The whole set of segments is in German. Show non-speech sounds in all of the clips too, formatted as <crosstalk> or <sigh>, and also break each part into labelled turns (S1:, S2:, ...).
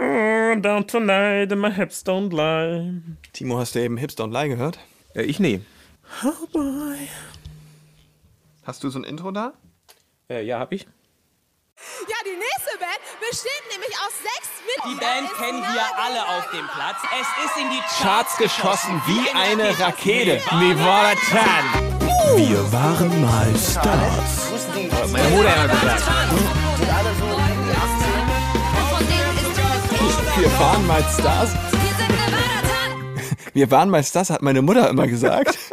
S1: Oh, down tonight and my hips don't lie.
S2: Timo, hast du eben Hips Don't Lie gehört?
S1: Äh, ich nee.
S2: Oh boy. Hast du so ein Intro da?
S1: Äh, ja, hab ich.
S3: Ja, die nächste Band besteht nämlich aus sechs
S4: Die
S3: Mitgliedern.
S4: Band
S3: Ist
S4: kennen wir alle auf dem Platz. Es ist in die
S2: Charts geschossen wie eine Rakete.
S1: Nevada 10.
S5: Wir waren mal Stars.
S1: Meine Mutter hat gesagt.
S2: Wir waren mal Stars.
S3: Wir sind Nevada 10.
S2: Wir waren mal Stars, hat meine Mutter immer gesagt. <laughs>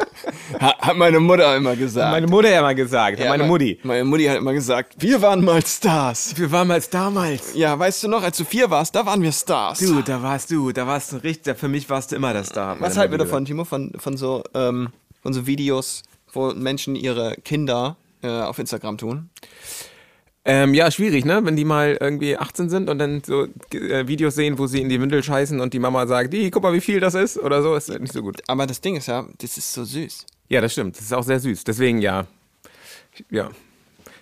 S2: Ha- hat meine Mutter immer gesagt.
S1: Meine Mutter mal gesagt.
S2: Ja,
S1: meine
S2: me-
S1: Mutti.
S2: Meine Mutti hat immer gesagt, wir waren mal Stars.
S1: Wir waren mal damals.
S2: Ja, weißt du noch, als du vier warst, da waren wir Stars.
S1: Du, da warst du, da warst du richtig, für mich warst du immer das Star.
S2: Was halten wir davon, Timo, von, von, so, ähm, von so Videos, wo Menschen ihre Kinder äh, auf Instagram tun?
S1: Ähm, ja, schwierig, ne? Wenn die mal irgendwie 18 sind und dann so äh, Videos sehen, wo sie in die Windel scheißen und die Mama sagt, die, guck mal, wie viel das ist oder so, ist nicht so gut.
S2: Aber das Ding ist ja, das ist so süß.
S1: Ja, das stimmt. Das ist auch sehr süß. Deswegen ja. Ja.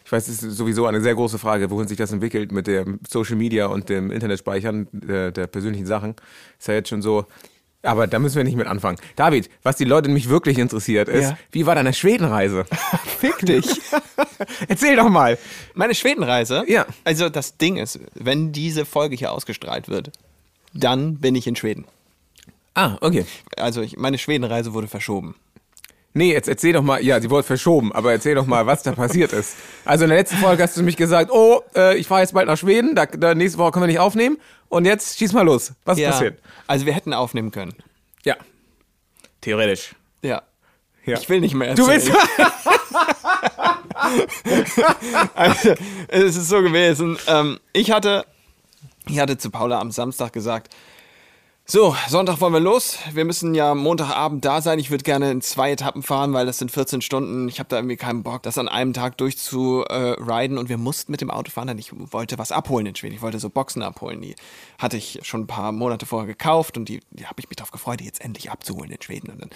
S1: Ich weiß, es ist sowieso eine sehr große Frage, wohin sich das entwickelt mit dem Social Media und dem Internetspeichern der, der persönlichen Sachen. Ist ja jetzt schon so. Aber da müssen wir nicht mit anfangen. David, was die Leute nämlich wirklich interessiert ist,
S2: Ja.
S1: wie war deine Schwedenreise? <laughs>
S2: Fick dich. <laughs>
S1: Erzähl doch mal.
S2: Meine Schwedenreise?
S1: Ja.
S2: Also das Ding ist, wenn diese Folge hier ausgestrahlt wird, dann bin ich in Schweden.
S1: Ah, okay.
S2: Also ich, meine Schwedenreise wurde verschoben.
S1: Nee, jetzt erzähl doch mal, ja, sie wurde verschoben, aber erzähl doch mal, was da passiert ist. Also in der letzten Folge hast du mich gesagt, oh, äh, ich fahre jetzt bald nach Schweden, da, da nächste Woche können wir nicht aufnehmen. Und jetzt schieß mal los. Was ist passiert?
S2: Also wir hätten aufnehmen können.
S1: Ja. Theoretisch.
S2: Ja.
S1: Ja.
S2: Ich will nicht mehr
S1: Du
S2: erzählen.
S1: willst. <laughs>
S2: Also, es ist so gewesen. Ähm, ich hatte, ich hatte zu Paula am Samstag gesagt, so, Sonntag wollen wir los. Wir müssen ja Montagabend da sein. Ich würde gerne in zwei Etappen fahren, weil das sind 14 Stunden. Ich habe da irgendwie keinen Bock, das an einem Tag durchzuriden. Und wir mussten mit dem Auto fahren, denn ich wollte was abholen in Schweden. Ich wollte so Boxen abholen. Die hatte ich schon ein paar Monate vorher gekauft und die, die habe ich mich darauf gefreut, die jetzt endlich abzuholen in Schweden. Und dann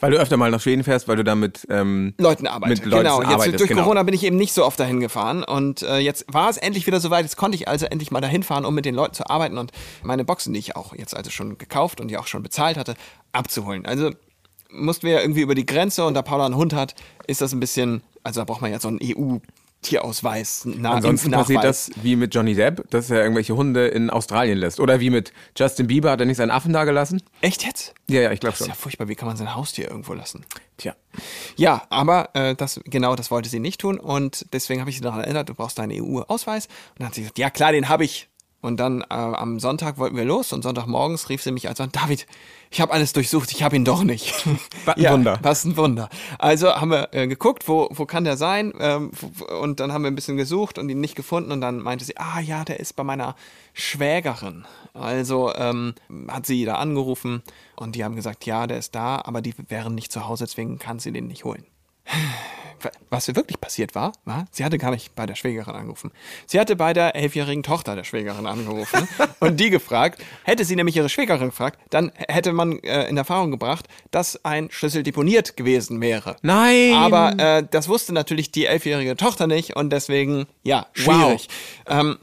S1: Weil du öfter mal nach Schweden fährst, weil du da mit ähm,
S2: Leuten.
S1: Mit Leuten
S2: genau, jetzt
S1: arbeitest,
S2: durch
S1: genau.
S2: Corona bin ich eben nicht so oft dahin gefahren und äh, jetzt war es endlich wieder soweit. Jetzt konnte ich also endlich mal dahin fahren, um mit den Leuten zu arbeiten und meine Boxen, die ich auch jetzt also schon gekauft und die auch schon bezahlt hatte, abzuholen. Also mussten wir ja irgendwie über die Grenze und da Paula einen Hund hat, ist das ein bisschen, also da braucht man ja so einen EU-Tierausweis. Na,
S1: Ansonsten passiert das wie mit Johnny Depp, dass er irgendwelche Hunde in Australien lässt. Oder wie mit Justin Bieber, hat er nicht seinen Affen da gelassen?
S2: Echt jetzt?
S1: Ja, ja, ich glaube
S2: Das ist
S1: schon.
S2: ja furchtbar, wie kann man sein Haustier irgendwo lassen?
S1: Tja.
S2: Ja, aber äh, das genau das wollte sie nicht tun und deswegen habe ich sie daran erinnert, du brauchst deinen EU-Ausweis und dann hat sie gesagt, ja klar, den habe ich. Und dann äh, am Sonntag wollten wir los und Sonntagmorgens rief sie mich also an, David, ich habe alles durchsucht, ich habe ihn doch nicht. <laughs>
S1: Was ein
S2: ja,
S1: Wunder.
S2: Was ein Wunder. Also haben wir äh, geguckt, wo, wo kann der sein? Ähm, und dann haben wir ein bisschen gesucht und ihn nicht gefunden und dann meinte sie, ah ja, der ist bei meiner Schwägerin. Also ähm, hat sie da angerufen und die haben gesagt, ja, der ist da, aber die wären nicht zu Hause, deswegen kann sie den nicht holen. Was wirklich passiert war, war, sie hatte gar nicht bei der Schwägerin angerufen. Sie hatte bei der elfjährigen Tochter der Schwägerin angerufen <laughs> und die gefragt. Hätte sie nämlich ihre Schwägerin gefragt, dann hätte man äh, in Erfahrung gebracht, dass ein Schlüssel deponiert gewesen wäre.
S1: Nein!
S2: Aber äh, das wusste natürlich die elfjährige Tochter nicht und deswegen, ja, schwierig. Ähm,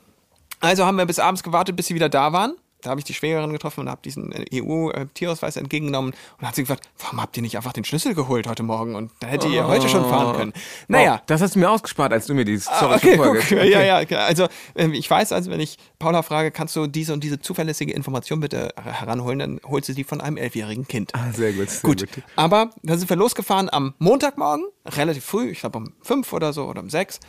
S2: also haben wir bis abends gewartet, bis sie wieder da waren. Da habe ich die Schwägerin getroffen und habe diesen äh, EU-Tierausweis entgegengenommen und hat sie gefragt, warum habt ihr nicht einfach den Schlüssel geholt heute Morgen? Und da hättet ihr heute schon fahren können. Naja,
S1: Wow, das hast du mir ausgespart, als du mir die Story
S2: Ah, okay,
S1: schon
S2: guck,
S1: vorge-
S2: ja, ja, okay. also ähm, ich weiß, also wenn ich Paula frage, kannst du diese und diese zuverlässige Information bitte heranholen, dann holt sie die von einem elfjährigen Kind.
S1: Ah, sehr gut, sehr
S2: gut.
S1: gut.
S2: Aber dann sind wir losgefahren am Montagmorgen, relativ früh, ich glaube um fünf oder so oder um sechs.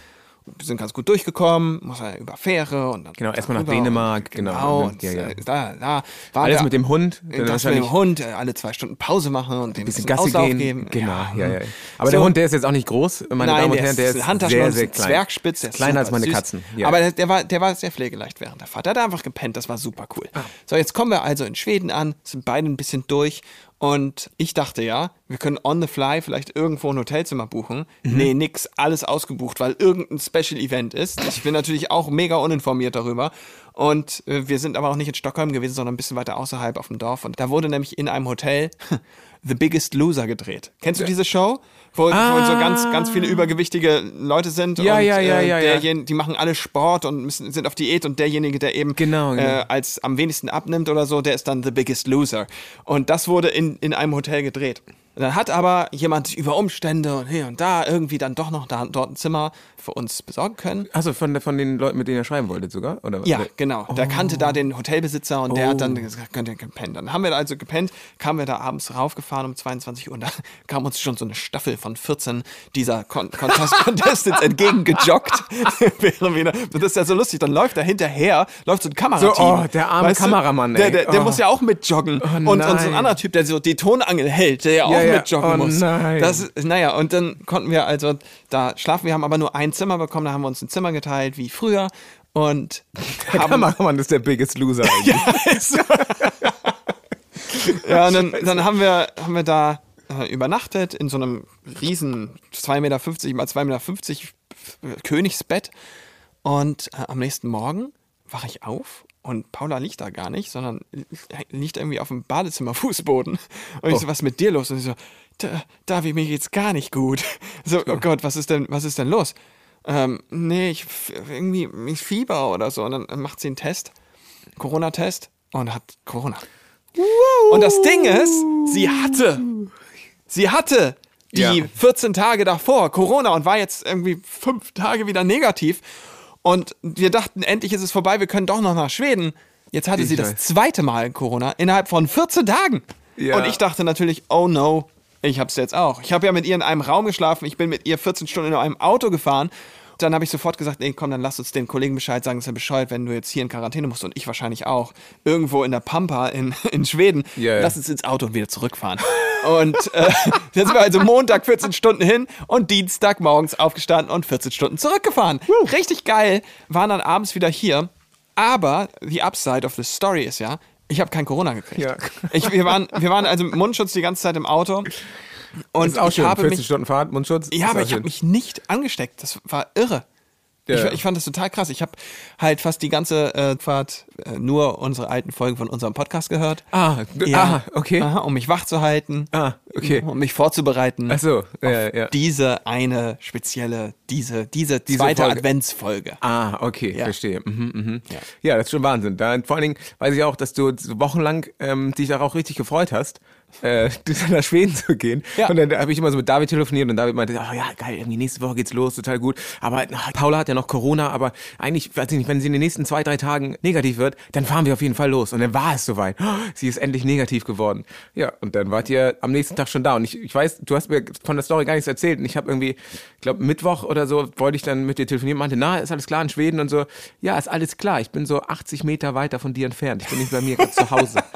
S2: Wir sind ganz gut durchgekommen, muss ja über Fähre und dann
S1: Genau, erstmal nach Dänemark, genau.
S2: genau.
S1: Ja, ja.
S2: äh, Da, da waren
S1: Alles
S2: wir-
S1: mit dem Hund,
S2: Das mit dem Hund, äh, alle zwei Stunden Pause machen und dem
S1: Ein bisschen
S2: bisschen
S1: Gassi
S2: Auslauf
S1: gehen.
S2: geben.
S1: Genau, ja, ja.
S2: hm.
S1: Aber
S2: So.
S1: der Hund, der ist jetzt auch nicht groß, meine
S2: Nein,
S1: Damen und
S2: der
S1: Herren, der
S2: ist
S1: ist
S2: ein Handtaschenhund,
S1: sehr, sehr
S2: ein
S1: klein.
S2: Zwergspitz, der ist
S1: Kleiner als meine
S2: süß.
S1: Katzen. Ja.
S2: Aber der, der, war, der war sehr pflegeleicht während der Fahrt. Der hat einfach gepennt, das war super cool.
S1: Ah.
S2: So, jetzt kommen wir also in Schweden an, sind beide ein bisschen durch und ich dachte ja, wir können on the fly vielleicht irgendwo ein Hotelzimmer buchen.
S1: Mhm.
S2: Nee, nix, alles ausgebucht, weil irgendein Special Event ist. Ich bin natürlich auch mega uninformiert darüber. Und äh, wir sind aber auch nicht in Stockholm gewesen, sondern ein bisschen weiter außerhalb auf dem Dorf. Und da wurde nämlich in einem Hotel <laughs> The Biggest Loser gedreht. Kennst du diese Show? Wo, wo so ganz, ganz viele übergewichtige Leute sind
S1: Ja,
S2: und
S1: ja, ja,
S2: äh,
S1: ja, ja.
S2: derjen- die machen alle Sport und müssen, sind auf Diät und derjenige, der eben
S1: Genau, genau.
S2: Äh, als am wenigsten abnimmt oder so, der ist dann The Biggest Loser. Und das wurde in, in einem Hotel gedreht. Dann hat aber jemand über Umstände und hier und da irgendwie dann doch noch da, dort ein Zimmer für uns besorgen können.
S1: Achso, von, von den Leuten, mit denen ihr schreiben wolltet sogar? Oder?
S2: Ja, genau. Der kannte da den Hotelbesitzer und der hat
S1: Oh.
S2: dann gesagt, könnt ihr gepennt. Dann haben wir da also gepennt, kamen wir da abends raufgefahren um 22 Uhr und da kam uns schon so eine Staffel von 14 dieser Con Contest <laughs> Contestants entgegengejoggt. <laughs> Das ist ja so lustig, dann läuft da hinterher, läuft so ein Kamerateam.
S1: So, oh, der arme Kameramann,
S2: Der,
S1: ey.
S2: der, der
S1: Oh.
S2: muss ja auch mitjoggen. und, und so ein anderer Typ, der so die Tonangel hält, der ja auch
S1: Ja, ja.
S2: mitjoggen
S1: Oh
S2: muss.
S1: nein.
S2: Das ist, naja, und dann konnten wir also da schlafen. Wir haben aber nur ein Zimmer bekommen, da haben wir uns ein Zimmer geteilt, wie früher. Und <laughs>
S1: Der
S2: haben,
S1: Kameramann ist der Biggest Loser. eigentlich. <laughs>
S2: ja, und dann, dann haben wir, haben wir da äh, übernachtet in so einem riesen 2,50 Meter mal 2,50 Meter Königsbett. Und äh, am nächsten Morgen wache ich auf und Paula liegt da gar nicht, sondern liegt irgendwie auf dem Badezimmerfußboden. <laughs> Und ich so, was ist mit dir los? Und ich so, "Da- Davi, mir geht's gar nicht gut. <laughs> So, oh Gott, was ist denn, was ist denn los? Ähm, nee, ich irgendwie ich Fieber oder so. Und dann macht sie einen Test, Corona-Test und hat Corona. Und das Ding ist, sie hatte, sie hatte die
S1: Ja.
S2: 14 Tage davor Corona und war jetzt irgendwie fünf Tage wieder negativ. Und wir dachten, endlich ist es vorbei, wir können doch noch nach Schweden. Jetzt hatte
S1: Ich
S2: sie das
S1: weiß.
S2: zweite Mal Corona innerhalb von 14 Tagen.
S1: Ja.
S2: Und ich dachte natürlich, oh no, ich hab's jetzt auch. Ich habe ja mit ihr in einem Raum geschlafen, ich bin mit ihr 14 Stunden in einem Auto gefahren. Dann habe ich sofort gesagt, nee, komm, dann lass uns den Kollegen Bescheid sagen, ist ja bescheuert, wenn du jetzt hier in Quarantäne musst und ich wahrscheinlich auch. Irgendwo in der Pampa in, <laughs> in Schweden.
S1: Ja.
S2: Lass uns ins Auto und wieder zurückfahren. und äh, <laughs> dann sind wir also Montag 14 Stunden hin und Dienstag morgens aufgestanden und 14 Stunden zurückgefahren. Richtig geil. Waren dann abends wieder hier. Aber the upside of the story ist ja, ich habe kein Corona gekriegt.
S1: Ja.
S2: Ich, wir, waren, wir waren also mit Mundschutz die ganze Zeit im Auto. Und
S1: ist auch
S2: ich
S1: schön.
S2: habe
S1: 14
S2: mich,
S1: Stunden Fahrt, Mundschutz.
S2: ja, aber
S1: auch
S2: ich habe mich nicht angesteckt. Das war irre.
S1: Ja.
S2: Ich, ich fand das total krass. Ich habe halt fast die ganze äh, Fahrt äh, nur unsere alten Folgen von unserem Podcast gehört.
S1: Ah, d- ah, okay.
S2: Aha, um mich wach zu halten.
S1: Ah, okay.
S2: Um mich vorzubereiten.
S1: Ach so, ja, ja.
S2: Diese eine spezielle, diese, diese zweite
S1: Folge.
S2: Adventsfolge.
S1: Ah, okay,
S2: Ja.
S1: verstehe. Mhm, mhm.
S2: Ja.
S1: Ja. das ist schon Wahnsinn. Da, vor allen Dingen weiß ich auch, dass du wochenlang ähm, dich darauf richtig gefreut hast, äh, <laughs> nach Schweden zu gehen.
S2: Ja.
S1: Und dann habe ich immer so mit David telefoniert und David meinte, oh, ja, geil, irgendwie nächste Woche geht's los, total gut. Aber ach, Paula hat ja noch Corona, aber eigentlich, weiß ich nicht, wenn sie in den nächsten zwei, drei Tagen negativ wird, dann fahren wir auf jeden Fall los. Und dann war es soweit. Oh, sie ist endlich negativ geworden. Ja, und dann wart ihr am nächsten Tag schon da. Und ich, ich weiß, du hast mir von der Story gar nichts erzählt. Und ich habe irgendwie, ich glaube, Mittwoch oder so wollte ich dann mit dir telefonieren, meinte, na, ist alles klar in Schweden und so. Ja, ist alles klar. Ich bin so 80 Meter weiter von dir entfernt. Ich bin nicht bei mir zu Hause. <laughs>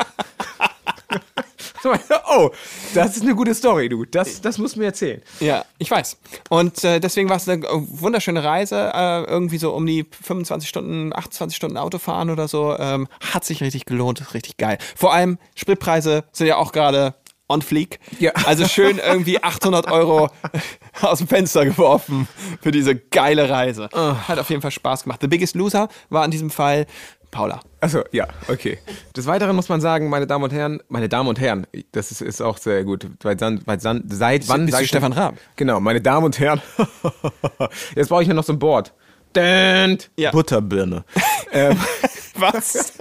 S1: <laughs> Oh, das ist eine gute Story, du. Das, das musst du mir erzählen.
S2: Ja, ich weiß. Und äh, deswegen war es eine wunderschöne Reise, äh, irgendwie so um die 25 Stunden, 28 Stunden Autofahren oder so. Ähm, hat sich richtig gelohnt, ist richtig geil. Vor allem Spritpreise sind ja auch gerade on fleek.
S1: Ja. <laughs>
S2: Also schön irgendwie 800 Euro <laughs> aus dem Fenster geworfen für diese geile Reise. Hat auf jeden Fall Spaß gemacht. The Biggest Loser war in diesem Fall Paula.
S1: Achso, ja, okay. Des Weiteren muss man sagen, meine Damen und Herren, meine Damen und Herren, das ist, ist auch sehr gut. Seit, seit, seit wann?
S2: bist
S1: sag
S2: du
S1: ich
S2: Stefan Raab?
S1: Genau, meine Damen und Herren. <laughs> Jetzt brauche ich mir noch so ein Board.
S2: Ja.
S1: Butterbirne. <laughs> ähm, <laughs>
S2: Was?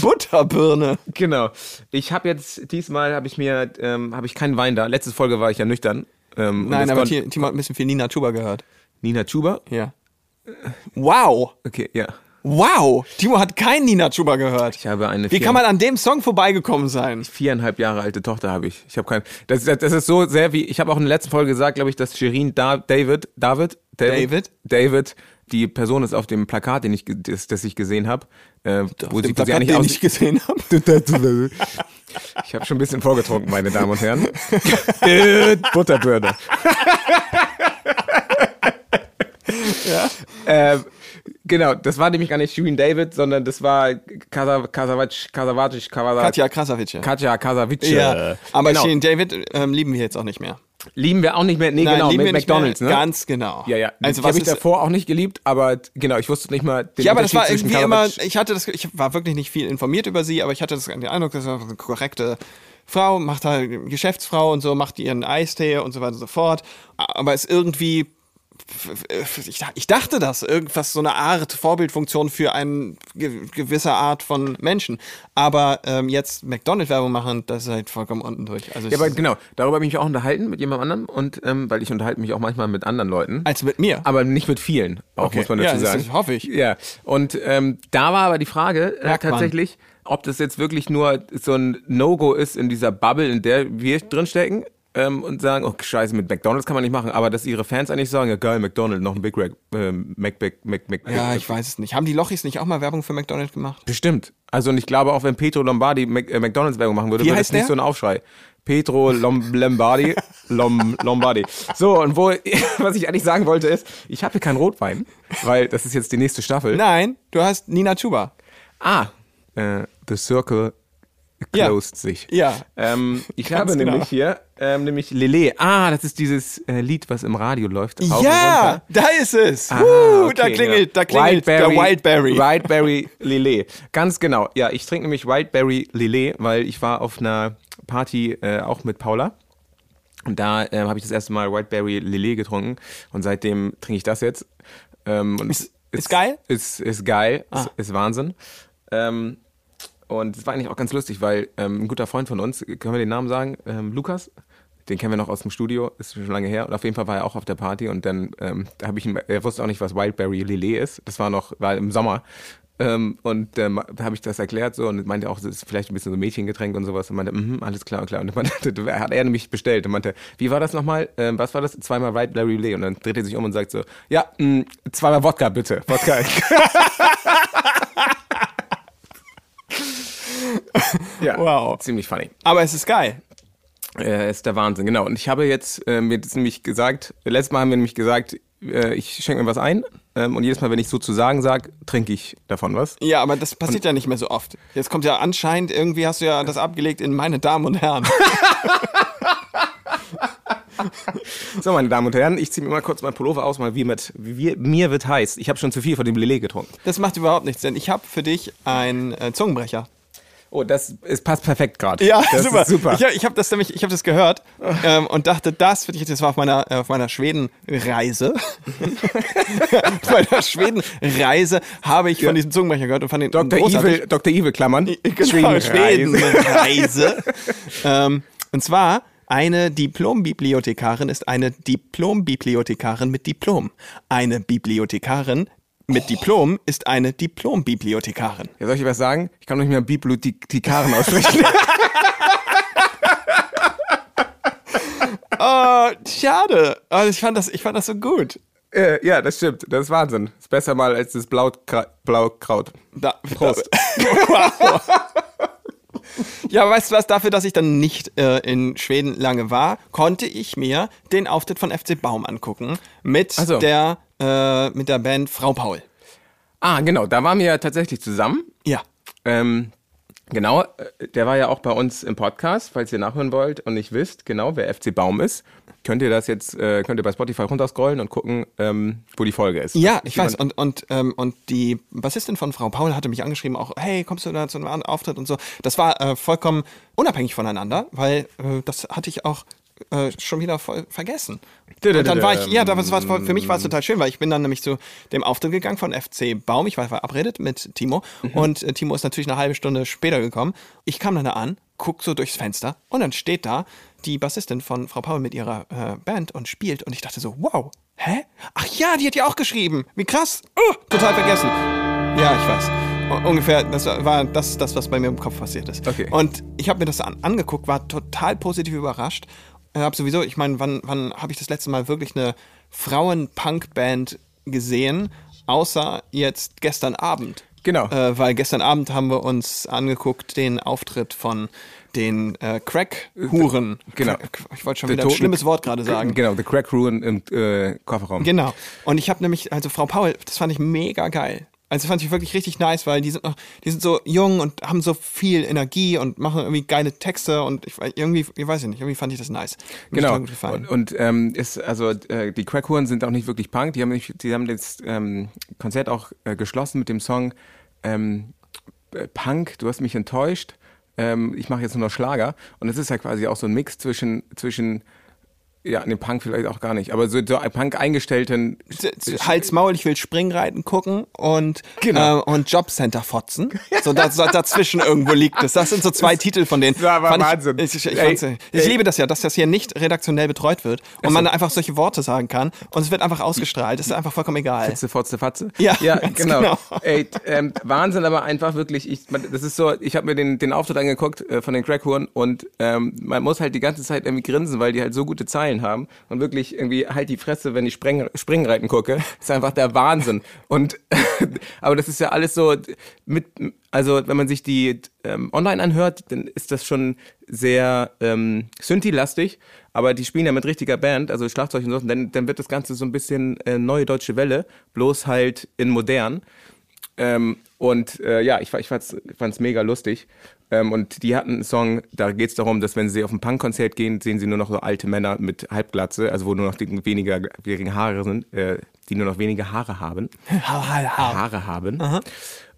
S2: Butterbirne.
S1: genau. Ich habe jetzt, diesmal habe ich mir, ähm, habe ich keinen Wein da. Letzte Folge war ich ja nüchtern. Ähm,
S2: Nein, aber Timo hat ein bisschen viel Nina Chuba gehört.
S1: Nina Chuba?
S2: Ja. Wow.
S1: Okay, ja.
S2: Wow. Timo hat kein Nina Chuba gehört.
S1: Ich habe eine
S2: Wie kann man an dem Song vorbeigekommen sein?
S1: viereinhalb Jahre alte Tochter habe ich. Ich habe kein. Das, das, das ist so sehr wie. Ich habe auch in der letzten Folge gesagt, glaube ich, dass Shirin da, David, David,
S2: David?
S1: David, die Person ist auf dem Plakat, den ich, das, das ich gesehen habe, äh, wo sie
S2: Plakat, den
S1: aus.
S2: ich gesehen habe. <laughs>
S1: Ich habe schon ein bisschen vorgetrunken, meine Damen und Herren. <laughs> Butterbirne. ja. Ähm, genau, das war nämlich gar nicht Shirin David, sondern das war Kasavac, Kasavac,
S2: Katja Krasavic. Ja,
S1: Katja Kasavice.
S2: ja. aber
S1: genau.
S2: Shirin David ähm, lieben wir jetzt auch nicht mehr.
S1: Lieben wir auch nicht mehr. Nee,
S2: Nein,
S1: genau,
S2: lieben
S1: mit
S2: wir nicht mehr.
S1: McDonalds, ne?
S2: Ganz genau.
S1: ja, ja.
S2: Also
S1: ich habe ich
S2: ist,
S1: davor auch nicht geliebt, aber genau, ich wusste nicht mal den
S2: Ja, aber das war irgendwie immer, ich hatte das, ich war wirklich nicht viel informiert über sie, aber ich hatte das, den Eindruck, das ist eine korrekte Frau, macht halt Geschäftsfrau und so, macht ihren Eistee und so weiter und so fort. Aber ist irgendwie, ich, ich dachte das, irgendwas, so eine Art Vorbildfunktion für eine ge gewisse Art von Menschen. Aber ähm, jetzt McDonald's-Werbung machen, das ist halt vollkommen unten durch. Also
S1: Ja, aber genau, darüber habe ich mich auch unterhalten mit jemand anderem und ähm, weil ich unterhalte mich auch manchmal mit anderen Leuten.
S2: als mit mir.
S1: Aber nicht mit vielen, auch
S2: Okay.
S1: muss man
S2: Ja,
S1: dazu
S2: das
S1: sagen.
S2: ist- hoffe ich.
S1: Ja, und ähm, da war aber die Frage äh, tatsächlich, ob das jetzt wirklich nur so ein No-Go ist in dieser Bubble, in der wir drinstecken ähm, und sagen, oh scheiße, mit McDonalds kann man nicht machen, aber dass ihre Fans eigentlich sagen, ja geil, McDonald's, noch ein Big Mac, ähm, Mac, Mac, Mac, Mac,
S2: ja,
S1: Mac-
S2: ich weiß es nicht. Haben die Lochis nicht auch mal Werbung für McDonald's gemacht?
S1: Bestimmt. Also und ich glaube auch, wenn Petro Lombardi Mac, äh, McDonalds Werbung machen würde,
S2: Wie
S1: wäre das nicht
S2: der?
S1: so ein Aufschrei. Petro Lom Lombardi, Lom Lombardi. So, und wo, <laughs> was ich eigentlich sagen wollte ist, ich habe hier keinen Rotwein, weil das ist jetzt die nächste Staffel.
S2: Nein, du hast Nina Chuba.
S1: Ah, äh, The Circle
S2: Ja.
S1: closed sich.
S2: Ja.
S1: Ähm, ich habe
S2: genau.
S1: nämlich hier, ähm, nämlich Lele. Ah, das ist dieses äh, Lied, was im Radio läuft.
S2: Ja, da ist es.
S1: Ah,
S2: uh,
S1: okay,
S2: da klingelt, da klingelt der Wildberry.
S1: Wildberry Lillet. Ganz genau. Ja, ich trinke nämlich Wildberry Lillet, weil ich war auf einer Party äh, auch mit Paula. Und da ähm, habe ich das erste Mal Wildberry Lillet getrunken. Und seitdem trinke ich das jetzt. Ähm,
S2: Ist- ist geil? Ah.
S1: Ist, ist geil. Ist, ist Wahnsinn. Ähm, und es war eigentlich auch ganz lustig, weil ähm, ein guter Freund von uns, können wir den Namen sagen? Ähm, Lukas? Den kennen wir noch aus dem Studio, ist schon lange her. Und auf jeden Fall war er auch auf der Party und dann ähm, da habe ich ihm, er wusste auch nicht, was Wildberry Lillet ist. Das war noch, war im Sommer. Ähm, und ähm, da habe ich das erklärt so und meinte auch, das ist vielleicht ein bisschen so Mädchengetränk und sowas. Und meinte, mhm, alles klar, klar. Und dann meinte, <laughs> hat er nämlich bestellt und meinte, wie war das nochmal? Ähm, was war das? Zweimal Wildberry Lillet. Und dann dreht er sich um und sagt so, ja, mh, zweimal Wodka bitte. Wodka. <laughs> <laughs> ja,
S2: Wow.
S1: ziemlich funny.
S2: Aber es ist geil.
S1: Äh, ist der Wahnsinn, genau. Und ich habe jetzt äh, mir das nämlich gesagt, letztes Mal haben wir nämlich gesagt, äh, ich schenke mir was ein ähm, und jedes Mal, wenn ich sozusagen sage, trinke ich davon was.
S2: Ja, aber das passiert ja nicht mehr so oft. Jetzt kommt ja anscheinend, irgendwie hast du ja das abgelegt in meine Damen und Herren. <laughs>
S1: So, meine Damen und Herren, ich ziehe mir mal kurz mein Pullover aus, mal wie, mit, wie mir wird heiß. Ich habe schon zu viel von dem Lillet getrunken.
S2: Das macht überhaupt nichts, denn ich habe für dich einen äh, Zungenbrecher.
S1: Oh, das es passt perfekt gerade.
S2: Ja,
S1: das
S2: super.
S1: Ist super.
S2: Ich, ich habe das nämlich, ich habe das gehört ähm, und dachte, das finde ich, das war auf meiner, äh, auf meiner Schweden-Reise. <laughs> auf meiner Schweden-Reise habe ich von diesem Zungenbrecher gehört und fand den
S1: Dr.
S2: großartig.
S1: Evil, Dr. Evil Klammern.
S2: Genau,
S1: Schweden-Reise.
S2: Schweden-Reise. <laughs> ähm, und zwar eine Diplombibliothekarin ist eine Diplombibliothekarin mit Diplom. Eine Bibliothekarin mit Diplom ist eine Diplombibliothekarin.
S1: Ja, soll ich was sagen? Ich kann nicht mehr Bibliothekaren aussprechen. <laughs> <laughs>
S2: Oh, schade. Aber ich fand das, ich fand das so gut.
S1: äh, ja, das stimmt. Das ist Wahnsinn. Ist besser mal als das Blaukraut. Blaukraut.
S2: Da,
S1: Prost.
S2: wow. <laughs> Ja, aber weißt du was, dafür, dass ich dann nicht äh, in Schweden lange war, konnte ich mir den Auftritt von FC Baum angucken mit,
S1: so.
S2: der, äh, mit der Band Frau Paul.
S1: Ah, genau. Da waren wir ja tatsächlich zusammen.
S2: Ja.
S1: Ähm, genau, äh, der war ja auch bei uns im Podcast, falls ihr nachhören wollt und nicht wisst, genau, wer FC Baum ist. Könnt ihr das jetzt, äh, könnt ihr bei Spotify runterscrollen und gucken, ähm, wo die Folge ist.
S2: Ja, ich weiß. Und, und, ähm, und die Bassistin von Frau Paul hatte mich angeschrieben, auch, hey, kommst du da zu einem Auftritt und so. Das war äh, vollkommen unabhängig voneinander, weil äh, das hatte ich auch äh, schon wieder voll vergessen. Und dann war ich, ja, das war, für mich war es total schön, weil ich bin dann nämlich zu dem Auftritt gegangen von FC Baum. Ich war verabredet mit Timo und äh, Timo ist natürlich eine halbe Stunde später gekommen. Ich kam dann da an, guck so durchs Fenster und dann steht da die Bassistin von Frau Paul mit ihrer äh, Band und spielt und ich dachte so, wow, hä? Ach ja, die hat ja auch geschrieben. Wie krass. Oh, total vergessen. Ja, ich weiß. Ungefähr, das war- war das, das, was bei mir im Kopf passiert ist.
S1: Okay.
S2: Und ich habe mir das an, angeguckt, war total positiv überrascht. Ich habe sowieso, ich meine, wann, wann habe ich das letzte Mal wirklich eine Frauen-Punk-Band gesehen, außer jetzt gestern Abend?
S1: Genau.
S2: Äh, weil gestern Abend haben wir uns angeguckt den Auftritt von den äh, Crack-Huren.
S1: Genau.
S2: Crack- Ich wollte schon
S1: Der
S2: wieder ein schlimmes Wort gerade sagen.
S1: Genau, The Crack Ruin im äh, Kofferraum.
S2: Genau. Und ich habe nämlich, also Frau Paul, das fand ich mega geil. Also fand ich wirklich richtig nice, weil die sind noch, die sind so jung und haben so viel Energie und machen irgendwie geile Texte und ich irgendwie, ich weiß nicht, irgendwie fand ich das nice. Mir
S1: Genau. Und, und ähm, ist also äh, die Crackhuren sind auch nicht wirklich Punk. Die haben nicht, die haben das ähm, Konzert auch äh, geschlossen mit dem Song ähm, äh, Punk. Du hast mich enttäuscht. Ähm, ich mache jetzt nur noch Schlager. Und es ist ja quasi auch so ein Mix zwischen zwischen ja, ne Punk vielleicht auch gar nicht, aber so, so ein Punk eingestellten
S2: Hals Maul, ich will Springreiten gucken und,
S1: Genau.
S2: äh, und Jobcenter fotzen. So, da, so dazwischen irgendwo liegt es. Das sind so zwei <laughs> Titel von denen.
S1: War aber Wahnsinn.
S2: Ich, ich, ich,
S1: Ey,
S2: fand's- ich
S1: ey.
S2: liebe das ja, dass das hier nicht redaktionell betreut wird und man einfach solche Worte sagen kann und es wird einfach ausgestrahlt. Das ist einfach vollkommen egal.
S1: Fotze, Fotze, Fatze.
S2: Ja,
S1: ja <laughs> genau.
S2: genau.
S1: Ey, ähm, Wahnsinn, aber einfach wirklich, ich, man, das ist so, ich habe mir den, den Auftritt angeguckt äh, von den Crackhuren und ähm, man muss halt die ganze Zeit irgendwie grinsen, weil die halt so gute Zeilen haben und wirklich irgendwie halt die Fresse, wenn ich Spreng, Springreiten gucke, <laughs> ist einfach der Wahnsinn. Und <laughs> aber das ist ja alles so mit, also wenn man sich die ähm, online anhört, dann ist das schon sehr ähm, Synthi-lastig, aber die spielen ja mit richtiger Band, also Schlagzeug und so, dann, dann wird das Ganze so ein bisschen äh, neue deutsche Welle, bloß halt in modern. Ähm, und äh, ja, ich, ich fand's, fand's mega lustig. Ähm, und die hatten einen Song, da geht's darum, dass wenn sie auf ein Punkkonzert gehen, sehen sie nur noch so alte Männer mit Halbglatze, also wo nur noch weniger, weniger Haare sind, äh, die nur noch weniger Haare haben. <laughs> Haare haben.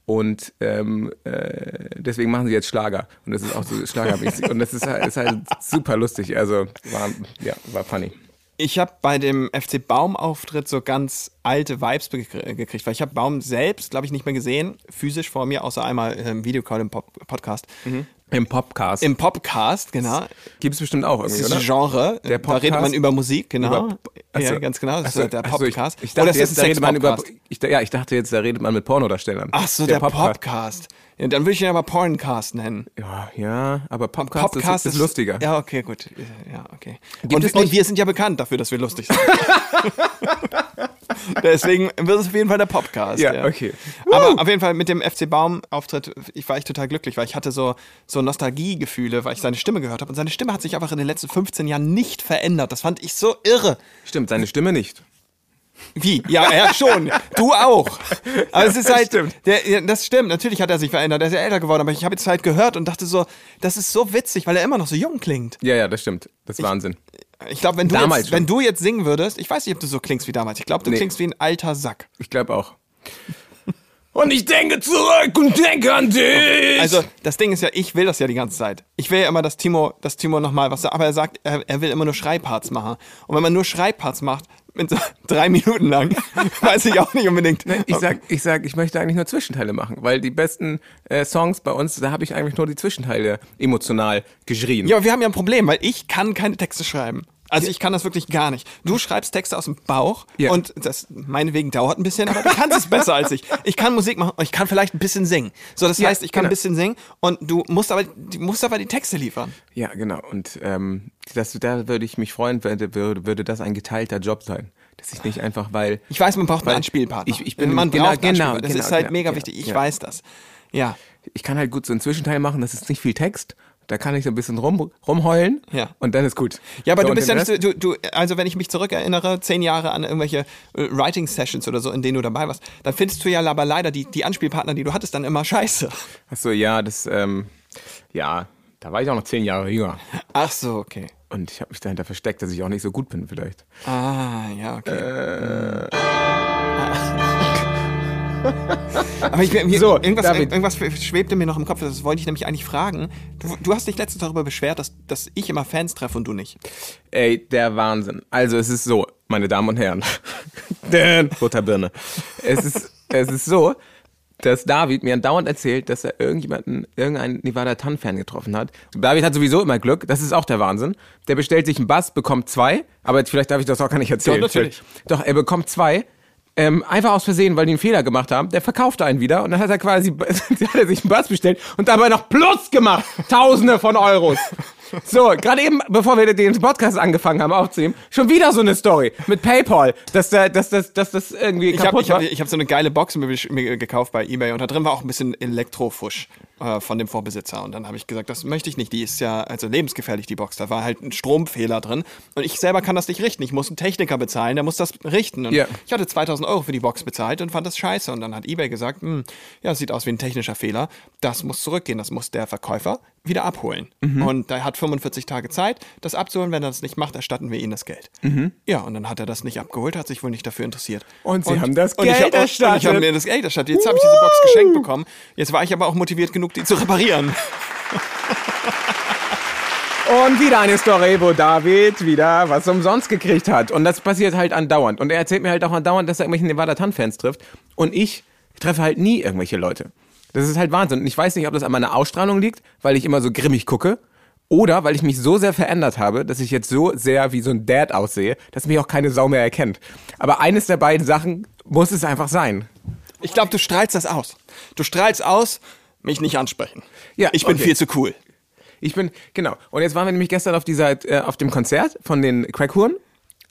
S1: Und ähm, äh, deswegen machen sie jetzt Schlager. Und das ist auch so <laughs> schlagermäßig. Und das ist halt, ist halt super lustig. Also war, ja, war funny.
S2: Ich habe bei dem FC Baum-Auftritt so ganz alte Vibes gekr- gekriegt, weil ich habe Baum selbst, glaube ich, nicht mehr gesehen, physisch vor mir, außer einmal im Videocall im Pop Podcast.
S1: Im Popcast.
S2: Im Popcast, genau.
S1: Gibt es bestimmt auch irgendwie,
S2: Das
S1: oder?
S2: ist Genre.
S1: Der
S2: da redet man
S1: Podcast?
S2: über Musik, genau.
S1: Über-
S2: ja,
S1: Achso.
S2: ganz genau. Das
S1: Achso,
S2: ist der
S1: ich-
S2: Podcast.
S1: Ich,
S2: Oder
S1: dachte
S2: ist
S1: jetzt, da redet man über. Ich, ja, ich dachte jetzt, da redet man mit Pornodarstellern.
S2: Ach so, der,
S1: Podcast.
S2: Podcast. Ja, dann würde ich ihn aber Porncast nennen.
S1: Ja, ja, aber Popcast,
S2: Podcast
S1: ist, ist lustiger.
S2: Ja, okay, gut. Ja, okay. Und, und wir sind ja bekannt dafür, dass wir lustig sind. <laughs> Deswegen wird es auf jeden Fall der Podcast.
S1: Ja, okay.
S2: Aber auf jeden Fall mit dem FC Baum-Auftritt ich war ich total glücklich, weil ich hatte so, so Nostalgiegefühle, weil ich seine Stimme gehört habe. Und seine Stimme hat sich einfach in den letzten 15 Jahren nicht verändert. Das fand ich so irre.
S1: Stimmt, seine Stimme nicht.
S2: Wie? Ja, er schon. Du auch. Aber es ist
S1: Das
S2: halt,
S1: stimmt.
S2: Der, ja, das stimmt. Natürlich hat er sich verändert. Er ist ja älter geworden. Aber ich habe jetzt halt gehört und dachte so, das ist so witzig, weil er immer noch so jung klingt.
S1: Ja, ja, das stimmt. Das ist Wahnsinn.
S2: Ich glaube, wenn du jetzt, wenn du jetzt singen würdest, ich weiß nicht, ob du so klingst wie damals. Ich glaube, du
S1: Nee.
S2: klingst wie ein alter Sack.
S1: Ich glaube auch. Und ich denke zurück und denke an dich.
S2: Also das Ding ist ja, ich will das ja die ganze Zeit. Ich will ja immer, dass Timo, dass Timo nochmal was sagt, aber er sagt, er, er will immer nur Schreibparts machen. Und wenn man nur Schreibparts macht, mit so drei Minuten lang, <laughs> weiß ich auch nicht unbedingt.
S1: ich sag, ich sag, ich möchte eigentlich nur Zwischenteile machen, weil die besten äh, Songs bei uns, da habe ich eigentlich nur die Zwischenteile emotional geschrien.
S2: Ja, aber wir haben ja ein Problem, weil ich kann keine Texte schreiben. Also ich kann das wirklich gar nicht. Du schreibst Texte aus dem Bauch
S1: Ja.
S2: und das meinetwegen dauert ein bisschen, aber du kannst es besser als ich. Ich kann Musik machen und ich kann vielleicht ein bisschen singen. So, das
S1: Ja,
S2: heißt, ich kann ein
S1: genau.
S2: bisschen singen und du musst aber, musst aber die Texte liefern.
S1: Ja, genau. Und ähm, das, da würde ich mich freuen, würde, würde, das ein geteilter Job sein. Dass ich nicht einfach, weil.
S2: Ich weiß, man braucht einen
S1: Weil
S2: Anspielpartner.
S1: ich- ich bin-
S2: man
S1: genau,
S2: braucht einen
S1: genau.
S2: Das
S1: genau,
S2: ist halt
S1: genau,
S2: mega wichtig. Ich weiß das. Ja.
S1: Ich kann halt gut so einen Zwischenteil machen, das ist nicht viel Text. Da kann ich so ein bisschen rum, rumheulen
S2: Ja.
S1: und dann ist gut.
S2: Ja, aber
S1: so,
S2: du bist ja nicht, so- du, du, also wenn ich mich zurückerinnere, zehn Jahre an irgendwelche äh, Writing-Sessions oder so, in denen du dabei warst, dann findest du ja aber leider die, die Anspielpartner, die du hattest, dann immer scheiße.
S1: Achso, ja, das, ähm, ja, da war ich auch noch zehn Jahre jünger.
S2: Ach so, okay.
S1: Und ich habe mich dahinter versteckt, dass ich auch nicht so gut bin, vielleicht.
S2: Ah, ja, okay.
S1: Äh.
S2: Aber ich, mir,
S1: So,
S2: irgendwas,
S1: David.
S2: irgendwas schwebte mir noch im Kopf, das wollte ich nämlich eigentlich fragen. Du, du hast dich letztens darüber beschwert, dass, dass ich immer Fans treffe und du nicht.
S1: Ey, der Wahnsinn. Also es ist so, meine Damen und Herren. <laughs> Butterbirne. Es ist, es ist so, dass David mir dauernd erzählt, dass er irgendjemanden, irgendeinen Nevada Tan-Fan getroffen hat. Und David hat sowieso immer Glück, das ist auch der Wahnsinn. Der bestellt sich einen Bass, bekommt zwei, aber vielleicht darf ich das auch gar nicht erzählen.
S2: Doch, natürlich.
S1: Doch, er bekommt zwei. Ähm, einfach aus Versehen, weil die einen Fehler gemacht haben. Der verkaufte einen wieder und dann hat er quasi <laughs> hat er sich einen Bass bestellt und dabei noch Plus gemacht. Tausende von Euros. So, gerade eben, bevor wir den Podcast angefangen haben aufzunehmen, schon wieder so eine Story mit PayPal, dass, der, dass, das, dass das irgendwie
S2: Ich habe
S1: kaputt
S2: ich hab,
S1: war.
S2: ich hab so eine geile Box mir, mir gekauft bei Ebay und da drin war auch ein bisschen Elektrofusch. Äh, von dem Vorbesitzer. Und dann habe ich gesagt, das möchte ich nicht. Die ist ja also lebensgefährlich, die Box. Da war halt ein Stromfehler drin. Und ich selber kann das nicht richten. Ich muss einen Techniker bezahlen, der muss das richten. Und
S1: Ja.
S2: ich hatte 2000 Euro für die Box bezahlt und fand das scheiße. Und dann hat eBay gesagt, hm, ja, sieht aus wie ein technischer Fehler. Das muss zurückgehen. Das muss der Verkäufer wieder abholen.
S1: Mhm.
S2: Und er hat 45 Tage Zeit, das abzuholen. Wenn er das nicht macht, erstatten wir ihm das Geld. Ja, und dann hat er das nicht abgeholt, hat sich wohl nicht dafür interessiert.
S1: Mhm. Und Sie haben das
S2: und ich
S1: Geld
S2: hab, Und ich
S1: erstattet.
S2: habe mir das Geld erstattet. Jetzt habe ich diese Box geschenkt bekommen. Jetzt war ich aber auch motiviert genug, die zu reparieren. <laughs>
S1: Und wieder eine Story, wo David wieder was umsonst gekriegt hat. Und das passiert halt andauernd. Und er erzählt mir halt auch andauernd, dass er irgendwelche Nevada Tan-Fans trifft. Und ich treffe halt nie irgendwelche Leute. Das ist halt Wahnsinn. Und ich weiß nicht, ob das an meiner Ausstrahlung liegt, weil ich immer so grimmig gucke. Oder weil ich mich so sehr verändert habe, dass ich jetzt so sehr wie so ein Dad aussehe, dass mich auch keine Sau mehr erkennt. Aber eines der beiden Sachen muss es einfach sein.
S2: Ich glaube, du strahlst das aus. Du strahlst aus, mich nicht ansprechen.
S1: Ja,
S2: ich bin
S1: okay.
S2: viel zu cool.
S1: Ich bin, genau. Und jetzt waren wir nämlich gestern auf dieser, äh, auf dem Konzert von den Crackhuren.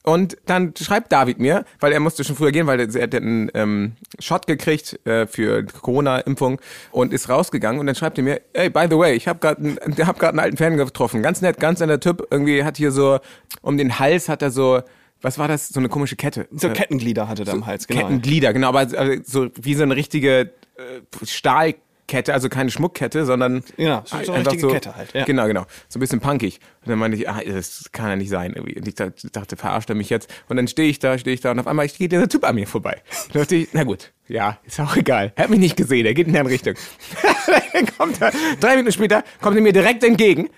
S1: Und dann schreibt David mir, weil er musste schon früher gehen, weil er, er hat einen ähm, Shot gekriegt äh, für Corona-Impfung und ist rausgegangen. Und dann schreibt er mir, hey, by the way, ich habe gerade einen, <laughs> hab grad einen alten Fan getroffen. Ganz nett, ganz netter Typ. Irgendwie hat hier so, um den Hals hat er so, was war das? So eine komische Kette.
S2: So
S1: Äh,
S2: Kettenglieder hatte der am Hals, genau.
S1: Kettenglieder, genau, aber also so wie so eine richtige äh, Stahlkette, also keine Schmuckkette, sondern
S2: Ja, so- so eine
S1: einfach
S2: richtige Kette halt, ja.
S1: Genau, genau, so ein bisschen punkig. Und dann meinte ich, ah, das kann ja nicht sein irgendwie. Und ich dachte, verarscht er mich jetzt? Und dann stehe ich da, stehe ich da und auf einmal geht dieser Typ an mir vorbei. Und dachte ich, na gut, ja, ist auch egal. Er hat mich nicht gesehen, er geht in andere Richtung. <laughs> dann kommt er, drei Minuten später kommt er mir direkt entgegen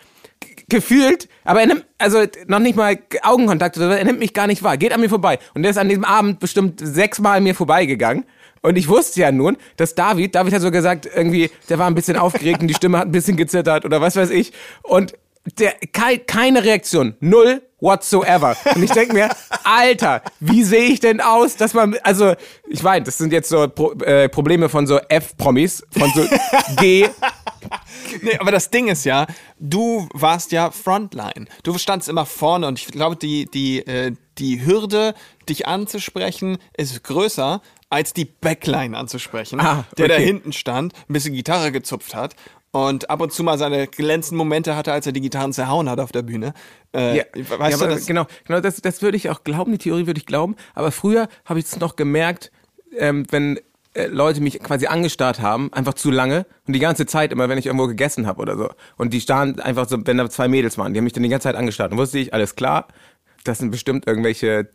S1: gefühlt, aber er nimmt, also noch nicht mal Augenkontakt oder so, er nimmt mich gar nicht wahr, geht an mir vorbei. Und der ist an diesem Abend bestimmt sechsmal an mir vorbeigegangen. Und ich wusste ja nun, dass David, David hat so gesagt, irgendwie, der war ein bisschen aufgeregt und die Stimme hat ein bisschen gezittert oder was weiß ich. Und der, kei, keine Reaktion, null whatsoever. Und ich denke mir, Alter, wie sehe ich denn aus, dass man, also, ich meine, das sind jetzt so Pro, äh, Probleme von so F-Promis, von so G, <laughs>
S2: Nee, aber das Ding ist ja, du warst ja Frontline. Du standst immer vorne und ich glaube, die, die, äh, die Hürde, dich anzusprechen, ist größer, als die Backline anzusprechen.
S1: Ah,
S2: Der da
S1: okay.
S2: hinten stand, ein bisschen Gitarre gezupft hat und ab und zu mal seine glänzenden Momente hatte, als er die Gitarren zerhauen hat auf der Bühne. Äh,
S1: Ja,
S2: weißt
S1: ja,
S2: du, das,
S1: genau, genau das, das würde ich auch glauben, die Theorie würde ich glauben. Aber früher habe ich es noch gemerkt, ähm, wenn äh, Leute mich quasi angestarrt haben, einfach zu lange und die ganze Zeit immer, wenn ich irgendwo gegessen habe oder so. Und die standen einfach so, wenn da zwei Mädels waren, die haben mich dann die ganze Zeit angestarrt. Und wusste ich, alles klar, das sind bestimmt irgendwelche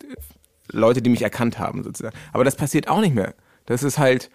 S1: Leute, die mich erkannt haben sozusagen. Aber das passiert auch nicht mehr. Das ist halt,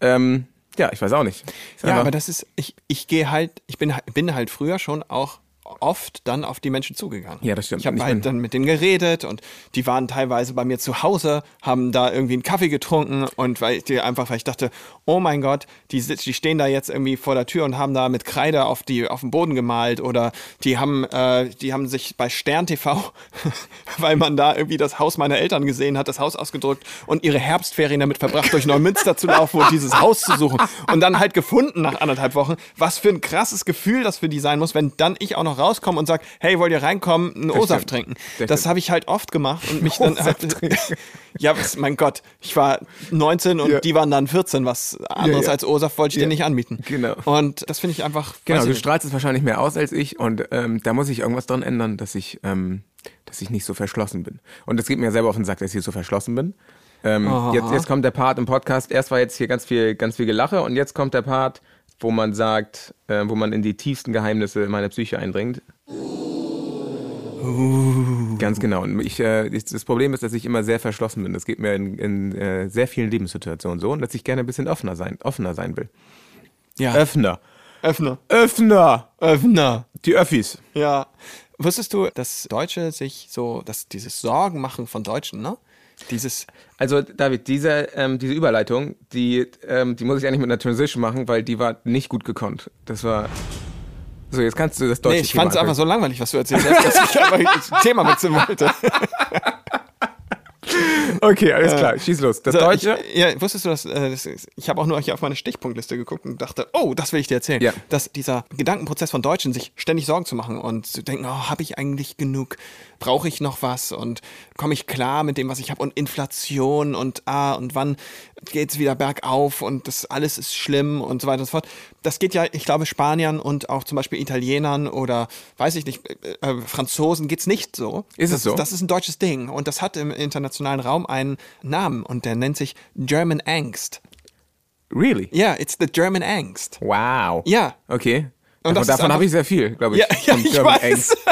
S1: ähm, ja, ich weiß auch nicht.
S2: Ja, aber das ist, ich, ich gehe halt, ich bin, bin halt früher schon auch oft dann auf die Menschen zugegangen.
S1: Ja, das stimmt.
S2: Ich habe halt dann mit denen geredet und die waren teilweise bei mir zu Hause, haben da irgendwie einen Kaffee getrunken und weil ich die einfach, weil ich dachte, oh mein Gott, die, die stehen da jetzt irgendwie vor der Tür und haben da mit Kreide auf die auf den Boden gemalt oder die haben, äh, die haben sich bei Stern TV, <laughs> weil man da irgendwie das Haus meiner Eltern gesehen hat, das Haus ausgedrückt und ihre Herbstferien damit verbracht, durch Neumünster zu laufen und dieses Haus zu suchen und dann halt gefunden nach anderthalb Wochen. Was für ein krasses Gefühl das für die sein muss, wenn dann ich auch noch rauskomme und sage, hey, wollt ihr reinkommen, einen O-Saft trinken?
S1: Das
S2: Das habe ich halt oft gemacht und mich dann halt, <laughs> ja, was, mein Gott, ich war 19 und
S1: Ja.
S2: die waren dann 14, was anderes
S1: ja.
S2: als O-Saft wollte ich dir
S1: Ja.
S2: nicht anbieten.
S1: Genau.
S2: Und das finde ich einfach,
S1: Genau, du
S2: nicht.
S1: strahlst es wahrscheinlich mehr aus als ich und ähm, da muss ich irgendwas dran ändern, dass ich, ähm, dass ich nicht so verschlossen bin. Und es geht mir selber auf den Sack, dass ich so verschlossen bin. Ähm, jetzt, jetzt kommt der Part im Podcast. Erst war jetzt hier ganz viel, ganz viel Gelache und jetzt kommt der Part, wo man sagt, äh, wo man in die tiefsten Geheimnisse meiner Psyche eindringt. Ganz genau. Und ich, äh, ich- das Problem ist, dass ich immer sehr verschlossen bin. Das geht mir in, in äh, sehr vielen Lebenssituationen so und dass ich gerne ein bisschen offener sein, offener sein will.
S2: Ja,
S1: Öffner.
S2: Öffner.
S1: Öffner.
S2: Öffner.
S1: Die Öffis.
S2: Ja. Wusstest du, dass Deutsche sich so, dass dieses Sorgen machen von Deutschen, ne? Dieses,
S1: Also David, diese, ähm, diese Überleitung, die, ähm, die muss ich eigentlich mit einer Transition machen, weil die war nicht gut gekonnt. Das war. So, jetzt kannst du das deutsche
S2: nee, ich fand es einfach so langweilig, was du erzählt hast, dass ich <laughs> einfach das Thema wechseln wollte. <laughs>
S1: Okay, alles klar, schieß los. Das
S2: So,
S1: deutsche.
S2: Ich, ja, wusstest du, dass, äh, das, ich habe auch nur hier auf meine Stichpunktliste geguckt und dachte, oh, das will ich dir erzählen.
S1: Ja.
S2: Dass dieser Gedankenprozess von Deutschen, sich ständig Sorgen zu machen und zu denken, oh, habe ich eigentlich genug? Brauche ich noch was? Und komme ich klar mit dem, was ich habe? Und Inflation und ah, und wann geht's wieder bergauf und das alles ist schlimm und so weiter und so fort. Das geht ja, ich glaube, Spaniern und auch zum Beispiel Italienern oder weiß ich nicht, äh, äh, Franzosen geht's nicht so.
S1: Ist es
S2: das,
S1: so?
S2: Das ist ein deutsches Ding und das hat im internationalen Raum einen Namen und der nennt sich German Angst.
S1: Really?
S2: Ja, it's the German Angst.
S1: Wow.
S2: Ja.
S1: Okay.
S2: Und
S1: davon davon habe ich sehr viel, glaube ich.
S2: Ja, ja, ich
S1: German
S2: weiß.
S1: Angst. <laughs>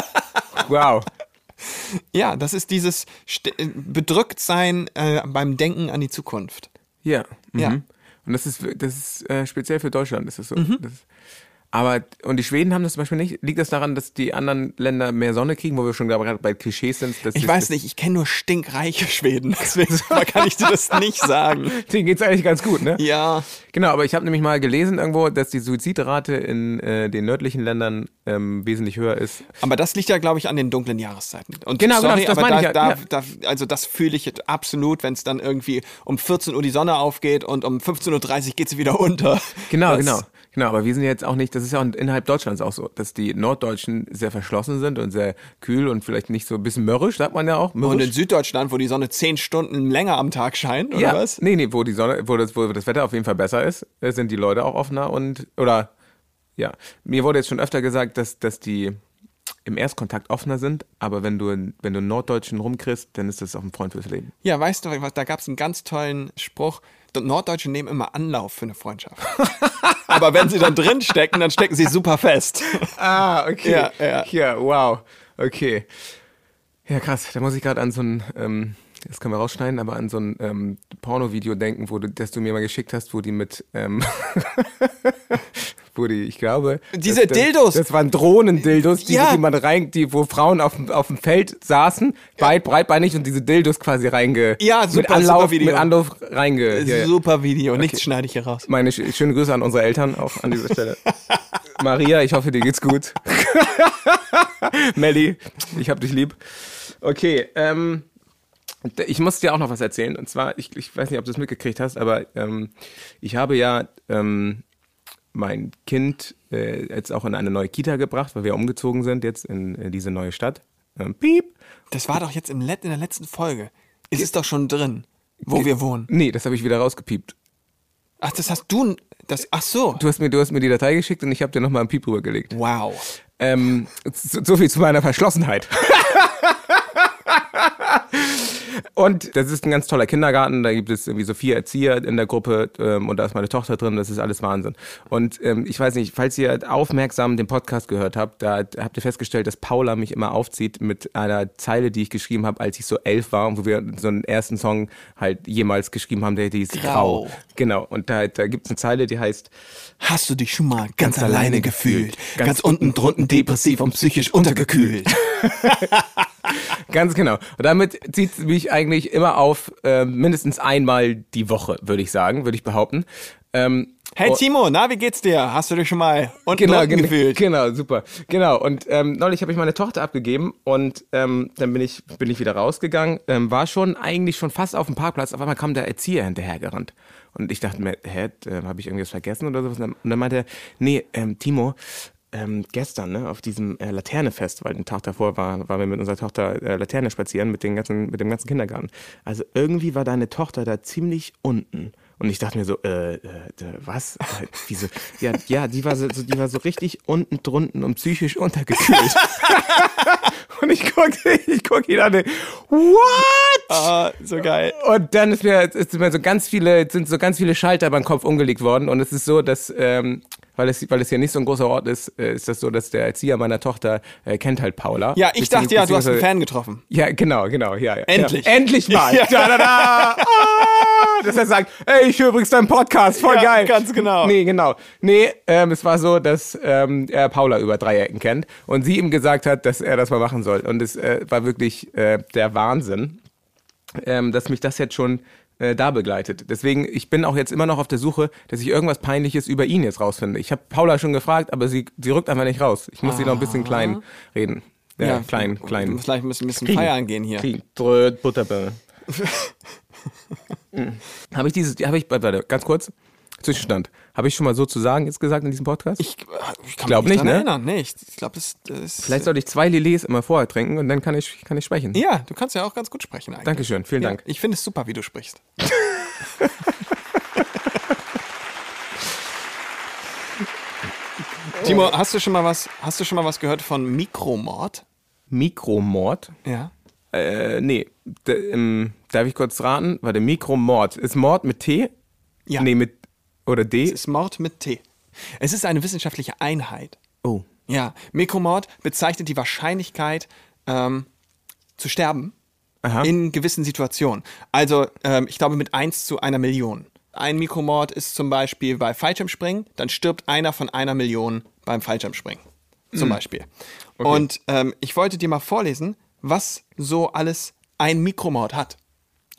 S1: Wow.
S2: Ja, das ist dieses St Bedrücktsein äh, beim Denken an die Zukunft.
S1: Ja. Mhm.
S2: Ja.
S1: Und das ist, das ist äh, speziell für Deutschland, ist das so.
S2: Mhm.
S1: Das aber, und die Schweden haben das zum Beispiel nicht. Liegt das daran, dass die anderen Länder mehr Sonne kriegen, wo wir schon gerade bei Klischees sind?
S2: Ich weiß nicht, ich kenne nur stinkreiche Schweden, deswegen <laughs> kann ich dir das nicht sagen. <laughs>
S1: Denen geht's eigentlich ganz gut, ne?
S2: Ja,
S1: Genau, aber ich habe nämlich mal gelesen irgendwo, dass die Suizidrate in äh, den nördlichen Ländern ähm, wesentlich höher ist.
S2: aber das liegt ja, glaube ich, an den dunklen Jahreszeiten. Und
S1: Genau, genau,
S2: sorry,
S1: das
S2: aber da,
S1: ja,
S2: da, da, also das fühle ich absolut, wenn es dann irgendwie um 14 Uhr die Sonne aufgeht und um 15.30 Uhr geht sie wieder unter.
S1: Genau,
S2: das,
S1: genau. Genau, aber wir sind jetzt auch nicht, das ist ja auch innerhalb Deutschlands auch so, dass die Norddeutschen sehr verschlossen sind und sehr kühl und vielleicht nicht so ein bisschen mürrisch, sagt man ja auch.
S2: Und in
S1: Mürrisch.
S2: Süddeutschland, wo die Sonne 10 Stunden länger am Tag scheint, oder
S1: ja,
S2: was?
S1: nee, nee, wo die Sonne, wo das, wo das Wetter auf jeden Fall besser ist, äh, sind die Leute auch offener und, oder, ja. Mir wurde jetzt schon öfter gesagt, dass, dass die im Erstkontakt offener sind, aber wenn du, wenn du einen Norddeutschen rumkriegst, dann ist das auch ein Freund fürs Leben.
S2: Ja, weißt du, was- da gab es einen ganz tollen Spruch. Norddeutsche nehmen immer Anlauf für eine Freundschaft. <laughs> Aber wenn sie dann drin stecken, dann stecken sie super fest. <laughs>
S1: Ah, okay.
S2: Ja, ja.
S1: Ja, wow. Okay. Ja, krass. Da muss ich gerade an so ein, ähm, das können wir rausschneiden, aber an so ein ähm, Porno-Video denken, wo du, das du mir mal geschickt hast, wo die mit, ähm, <laughs> die, ich glaube.
S2: Diese
S1: das,
S2: Dildos.
S1: Das waren Drohnendildos, die,
S2: Ja.
S1: die man rein, die, wo Frauen auf, dem- auf dem Feld saßen, weit, breitbeinig und diese Dildos quasi reinge,
S2: Ja,
S1: mit
S2: super,
S1: Anlauf,
S2: super Video.
S1: mit Anlauf reinge, ja, ja.
S2: Super Video, nichts schneide ich hier raus.
S1: Meine sch schönen Grüße an unsere Eltern auch an dieser Stelle. <laughs> Maria, ich hoffe, dir geht's gut. <laughs> Melli, ich hab dich lieb. Okay, ähm, ich muss dir auch noch was erzählen. Und zwar, ich, ich weiß nicht, ob du es mitgekriegt hast, aber ähm, ich habe ja ähm, mein Kind äh, jetzt auch in eine neue Kita gebracht, weil wir umgezogen sind jetzt in, in diese neue Stadt. Ähm, piep.
S2: Das war doch jetzt im Let in der letzten Folge. Ist es doch schon drin, wo wir wohnen.
S1: Nee, das habe ich wieder rausgepiept.
S2: Ach, das hast du. Das, ach so.
S1: Du hast mir, du hast mir die Datei geschickt und ich habe dir nochmal einen Piep rübergelegt.
S2: Wow.
S1: Ähm, so, so viel zu meiner Verschlossenheit. <laughs> Und das ist ein ganz toller Kindergarten. Da gibt es irgendwie so vier Erzieher in der Gruppe ähm, und da ist meine Tochter drin. Das ist alles Wahnsinn. Und ähm, ich weiß nicht, falls ihr aufmerksam den Podcast gehört habt, da habt ihr festgestellt, dass Paula mich immer aufzieht mit einer Zeile, die ich geschrieben habe, als ich so elf war und wo wir so einen ersten Song halt jemals geschrieben haben, der hieß
S2: Grau.
S1: Grau. Genau. Und da, da gibt es eine Zeile, die heißt
S2: Hast du dich schon mal ganz, alleine gefühlt? Ganz, unten drunten depressiv und psychisch untergekühlt. <laughs> <laughs> <laughs>
S1: Ganz genau. Und damit zieht es mich eigentlich immer auf, äh, mindestens einmal die Woche, würde ich sagen, würde ich behaupten. Ähm,
S2: Hey
S1: oh,
S2: Timo, na, wie geht's dir? Hast du dich schon mal unten
S1: Genau, gen
S2: gefühlt?
S1: genau, super. Genau. Und ähm, neulich habe ich meine Tochter abgegeben und ähm, dann bin ich, bin ich wieder rausgegangen. Ähm, war schon eigentlich schon fast auf dem Parkplatz. Auf einmal kam der Erzieher hinterhergerannt. Und ich dachte mir, hä, äh, habe ich irgendwas vergessen oder sowas? Und dann, und dann meinte er, nee, ähm, Timo, ähm, gestern, ne, auf diesem äh, Laternefest, weil den Tag davor war, waren wir mit unserer Tochter äh, Laterne spazieren mit, den ganzen, mit dem ganzen Kindergarten. Also irgendwie war deine Tochter da ziemlich unten. Und ich dachte mir so, äh, äh, was? Äh, Wieso? Ja, ja, die war so, die war so richtig unten drunten und psychisch untergekühlt. <laughs> und ich guck, ich guck ihn an, what?
S2: Ah, so geil.
S1: Und dann ist mir, ist mir so ganz viele, sind so ganz viele Schalter beim Kopf umgelegt worden. Und es ist so, dass, ähm, weil es, weil es hier nicht so ein großer Ort ist, äh, ist das so, dass der Erzieher meiner Tochter äh, kennt halt Paula.
S2: Ja, ich dachte ja, du hast einen Fan getroffen.
S1: Ja, genau, genau, ja, ja.
S2: Endlich.
S1: Ja, endlich <laughs> mal.
S2: Ja.
S1: Da, da, da. Ah, dass er sagt, ey, ich höre übrigens deinen Podcast, voll
S2: Ja,
S1: geil.
S2: ganz genau.
S1: Nee, genau. Nee, ähm, es war so, dass ähm, er Paula über drei Ecken kennt und sie ihm gesagt hat, dass er das mal machen soll. Und es äh, war wirklich äh, der Wahnsinn, ähm, dass mich das jetzt schon äh, da begleitet. Deswegen, ich bin auch jetzt immer noch auf der Suche, dass ich irgendwas Peinliches über ihn jetzt rausfinde. Ich habe Paula schon gefragt, aber sie, sie rückt einfach nicht raus. Ich muss sie noch ein bisschen klein reden. Ja, klein, klein.
S2: Du Vielleicht müssen ein bisschen
S1: Kriegen.
S2: feiern gehen hier.
S1: Kriegen. Bröt, Butterbirne. <laughs> habe ich dieses, habe ich, warte, ganz kurz, Zwischenstand. Habe ich schon mal so zu sagen jetzt gesagt in diesem Podcast?
S2: Ich, äh, ich kann
S1: glaub
S2: mich
S1: nicht,
S2: nicht
S1: ne?
S2: erinnern. Nee, ich, ich glaube, das, das
S1: Vielleicht sollte ich zwei Lilés immer vorher trinken und dann kann ich, kann ich sprechen.
S2: Ja, du kannst ja auch ganz gut sprechen eigentlich.
S1: Dankeschön, vielen
S2: ja,
S1: Dank.
S2: Ich finde es super, wie du sprichst. <laughs> Timo, hast du schon mal was, hast du schon mal was gehört von Mikromord?
S1: Mikromord?
S2: Ja.
S1: Äh, nee. D ähm, darf ich kurz raten? Warte, Mikromord. Ist Mord mit T?
S2: Ja.
S1: Nee, mit oder D?
S2: Es ist Mord mit T. Es ist eine wissenschaftliche Einheit.
S1: Oh.
S2: Ja, Mikromord bezeichnet die Wahrscheinlichkeit, ähm, zu sterben
S1: Aha.
S2: in gewissen Situationen. Also, ähm, ich glaube, mit 1 zu einer Million. Ein Mikromord ist zum Beispiel bei Fallschirmspringen, dann stirbt einer von einer Million beim Fallschirmspringen. Zum Beispiel. Und ähm, ich wollte dir mal vorlesen, was so alles ein Mikromord hat.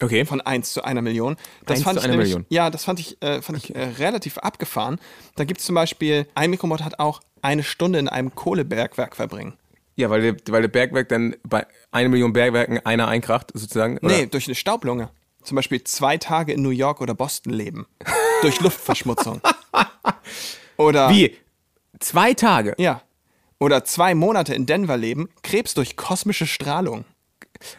S1: Okay.
S2: Von 1 zu einer Million. Das
S1: 1
S2: fand
S1: zu
S2: ich
S1: einer Million.
S2: Ja, das fand ich, äh, fand ich äh, relativ abgefahren. Da gibt es zum Beispiel, ein Mikromord hat auch eine Stunde in einem Kohlebergwerk verbringen.
S1: Ja, weil der, weil der Bergwerk dann bei einer Million Bergwerken einer einkracht, sozusagen. Oder?
S2: Nee, durch eine Staublunge. Zum Beispiel zwei Tage in New York oder Boston leben. <laughs> durch Luftverschmutzung. Oder,
S1: Wie? Zwei Tage?
S2: Ja. Oder zwei Monate in Denver leben, Krebs durch kosmische Strahlung.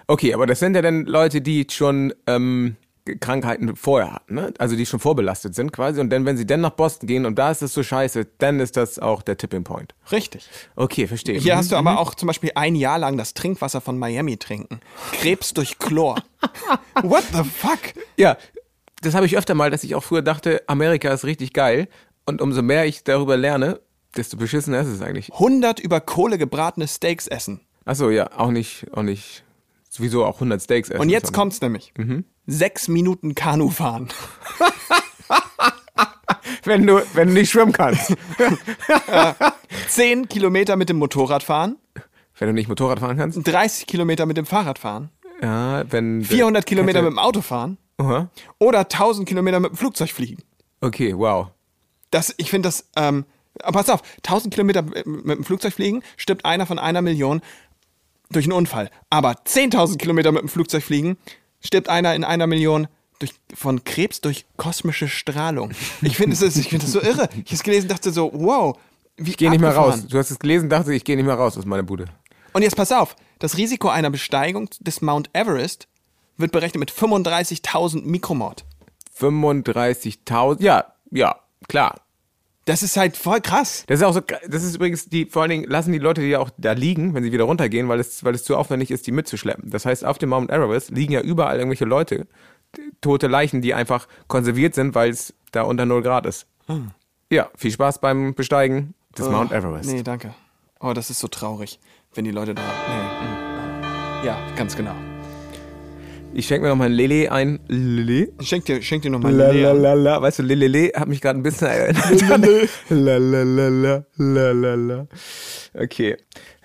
S1: Okay, aber das sind ja dann Leute, die schon ähm, Krankheiten vorher hatten, ne? Also die schon vorbelastet sind quasi. Und dann, wenn sie dann nach Boston gehen und da ist es so scheiße, dann ist das auch der Tipping Point.
S2: Richtig.
S1: Okay, verstehe.
S2: Hier
S1: Mhm.
S2: hast du aber auch zum Beispiel ein Jahr lang das Trinkwasser von Miami trinken. Krebs durch Chlor. <laughs> What the fuck?
S1: Ja, das habe ich öfter mal, dass ich auch früher dachte, Amerika ist richtig geil. Und umso mehr ich darüber lerne, desto beschissener ist es eigentlich.
S2: 100 über Kohle gebratene Steaks essen.
S1: Achso, ja, auch nicht, auch nicht, sowieso auch 100 Steaks essen.
S2: Und jetzt kommt's nämlich.
S1: Mhm.
S2: Sechs Minuten Kanu fahren. <laughs>
S1: Wenn du, wenn du nicht schwimmen kannst. <laughs>
S2: Zehn Kilometer mit dem Motorrad fahren.
S1: wenn du nicht Motorrad fahren kannst.
S2: 30 Kilometer mit dem Fahrrad fahren.
S1: Ja, wenn.
S2: 400 Kilometer mit dem Auto fahren.
S1: Aha.
S2: Oder 1000 Kilometer mit dem Flugzeug fliegen.
S1: Okay, wow.
S2: Das, ich finde das, ähm, aber pass auf, 1000 Kilometer mit mit dem Flugzeug fliegen, stirbt einer von einer Million durch einen Unfall. Aber 10.000 Kilometer mit dem Flugzeug fliegen, stirbt einer in einer Million durch, von Krebs durch kosmische Strahlung. Ich finde das, ich finde das so irre. Ich habe es gelesen, dachte so, wow. Wie
S1: Ich gehe nicht mehr raus. Du hast es gelesen, dachte ich gehe nicht mehr raus aus meiner Bude.
S2: Und jetzt pass auf, das Risiko einer Besteigung des Mount Everest wird berechnet mit 35.000 Mikromord.
S1: 35.000. Ja, ja, klar.
S2: Das ist halt voll krass.
S1: Das ist auch so, das ist übrigens die, vor allen Dingen lassen die Leute die ja auch da liegen, wenn sie wieder runtergehen, weil es, weil es zu aufwendig ist, die mitzuschleppen. Das heißt, auf dem Mount Everest liegen ja überall irgendwelche Leute, tote Leichen, die einfach konserviert sind, weil es da unter 0 Grad ist. Ja, viel Spaß beim Besteigen des Mount Everest.
S2: Nee, danke. Oh, das ist so traurig, wenn die Leute da. Nee. mm. Ja, ganz genau.
S1: Ich schenke mir noch mal ein Lele ein. Lele?
S2: Schenk dir, schenk dir nochmal
S1: La,
S2: eine
S1: la,
S2: Lea.
S1: la, la. Weißt du, Lelele hat mich gerade ein bisschen erinnert. la, la, la, la, la, la, la. Okay.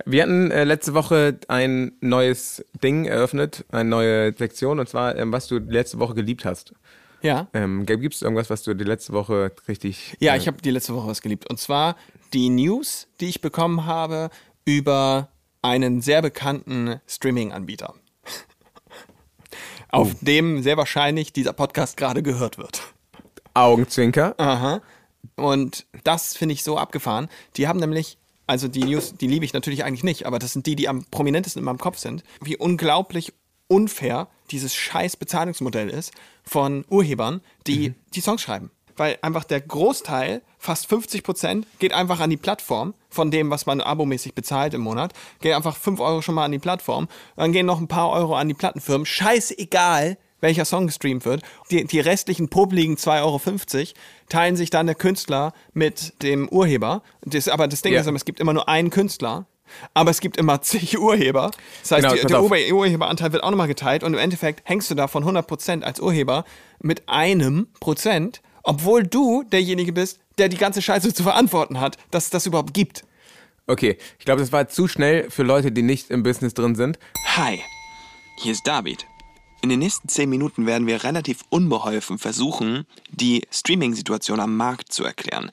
S1: Wir hatten äh, letzte Woche ein neues Ding eröffnet, eine neue Sektion, und zwar, ähm, was du letzte Woche geliebt hast.
S2: Ja.
S1: Ähm, Gibt es irgendwas, was du die letzte Woche richtig.
S2: Ja,
S1: äh,
S2: ich habe die letzte Woche was geliebt. Und zwar die News, die ich bekommen habe über einen sehr bekannten Streaming-Anbieter. Auf dem sehr wahrscheinlich dieser Podcast gerade gehört wird.
S1: Augenzwinker.
S2: Aha. Und das finde ich so abgefahren. Die haben nämlich, also die News, die liebe ich natürlich eigentlich nicht, aber das sind die, die am prominentesten in meinem Kopf sind, wie unglaublich unfair dieses scheiß Bezahlungsmodell ist von Urhebern, die die Songs schreiben. Weil einfach der Großteil, fast 50 Prozent, geht einfach an die Plattform von dem, was man abomäßig bezahlt im Monat. Geht einfach 5 Euro schon mal an die Plattform. Dann gehen noch ein paar Euro an die Plattenfirmen. Scheißegal, welcher Song gestreamt wird. Die, die restlichen popeligen 2,50 Euro teilen sich dann der Künstler mit dem Urheber. Das, aber das Ding
S1: Ja.
S2: ist, es gibt immer nur einen Künstler. Aber es gibt immer <laughs> zig Urheber. Das heißt,
S1: Genau,
S2: die, der
S1: auf.
S2: Ur Urheberanteil wird auch nochmal geteilt und im Endeffekt hängst du da von 100% als Urheber mit einem Prozent, obwohl du derjenige bist, der die ganze Scheiße zu verantworten hat, dass es das überhaupt gibt.
S1: Okay, ich glaube, das war zu schnell für Leute, die nicht im Business drin sind.
S4: Hi, hier ist David. In den nächsten 10 Minuten werden wir relativ unbeholfen versuchen, die Streaming-Situation am Markt zu erklären.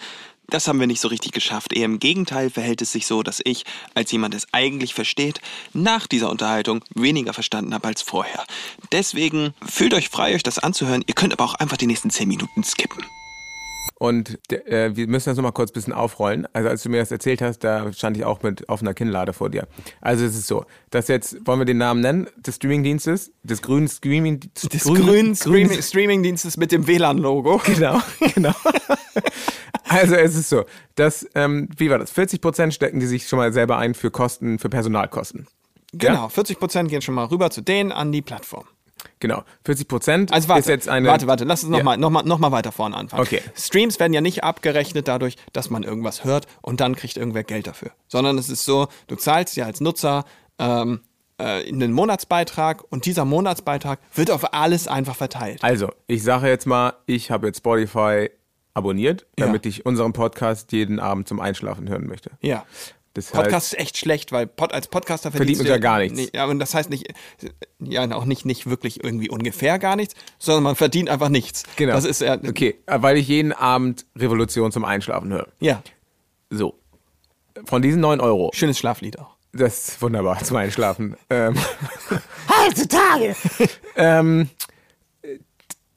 S4: Das haben wir nicht so richtig geschafft. Eher im Gegenteil verhält es sich so, dass ich, als jemand, der es eigentlich versteht, nach dieser Unterhaltung weniger verstanden habe als vorher. Deswegen fühlt euch frei, euch das anzuhören. Ihr könnt aber auch einfach die nächsten 10 Minuten skippen.
S1: Und äh, wir müssen das nochmal kurz ein bisschen aufrollen. Also als du mir das erzählt hast, da stand ich auch mit offener Kinnlade vor dir. Also es ist so, dass jetzt, wollen wir den Namen nennen, des Streamingdienstes, des grünen Streaming...
S2: Des grünen Streaming Streamingdienstes mit dem WLAN-Logo. <laughs>
S1: Genau, genau. Also es ist so, dass, ähm, wie war das, 40 Prozent stecken die sich schon mal selber ein für Kosten, für Personalkosten.
S2: Genau, 40% gehen schon mal rüber zu denen an die Plattform.
S1: Genau, 40 Prozent
S2: Also warte,
S1: ist jetzt eine...
S2: warte, warte, lass uns
S1: Ja.
S2: nochmal noch mal, noch mal weiter vorne anfangen.
S1: Okay.
S2: Streams werden ja nicht abgerechnet dadurch, dass man irgendwas hört und dann kriegt irgendwer Geld dafür. Sondern es ist so, du zahlst ja als Nutzer ähm, äh, einen Monatsbeitrag und dieser Monatsbeitrag wird auf alles einfach verteilt.
S1: Also, ich sage jetzt mal, ich habe jetzt Spotify abonniert,
S2: Ja.
S1: damit ich unseren Podcast jeden Abend zum Einschlafen hören möchte.
S2: Ja.
S1: Das
S2: Podcast
S1: heißt,
S2: ist echt schlecht, weil Pod, als Podcaster
S1: Verdient man ja gar nichts.
S2: Nee, ja, und das heißt nicht, ja, auch nicht, nicht wirklich irgendwie ungefähr gar nichts, sondern man verdient einfach nichts.
S1: genau.
S2: Das ist ja,
S1: okay, weil ich jeden Abend Revolution zum Einschlafen höre.
S2: ja,
S1: So. Von diesen 9 Euro,
S2: schönes Schlaflied auch.
S1: das ist wunderbar zum Einschlafen. ähm, <laughs> Heutzutage! <laughs> ähm,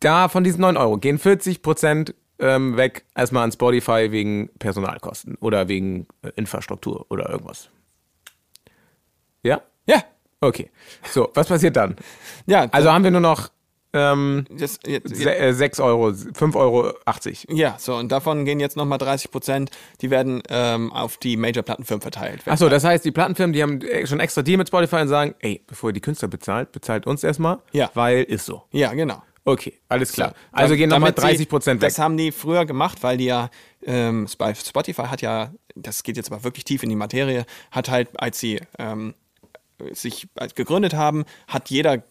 S1: da von diesen 9 Euro gehen 40 Prozent ähm, weg erstmal an Spotify wegen Personalkosten oder wegen äh, Infrastruktur oder irgendwas. Ja?
S2: Ja,
S1: Okay. So, was passiert dann? <laughs>
S2: ja.
S1: Also haben wir nur noch ähm,
S2: das, jetzt,
S1: se- äh, 6 Euro, 5,80 Euro.
S2: Ja, so, und davon gehen jetzt nochmal 30 Prozent, die werden ähm, auf die Major-Plattenfirmen verteilt.
S1: Achso, das heißt, die Plattenfirmen, die haben äh, schon extra Deal mit Spotify und sagen, ey, bevor ihr die Künstler bezahlt, bezahlt uns erstmal,
S2: Ja.
S1: weil ist so.
S2: Ja, genau.
S1: Okay, alles klar.
S2: So,
S1: also gehen nochmal
S2: damit sie-
S1: 30 Prozent weg.
S2: Das haben die früher gemacht, weil die ja, ähm, Spotify hat ja, das geht jetzt aber wirklich tief in die Materie, hat halt, als sie ähm, sich gegründet haben, hat jeder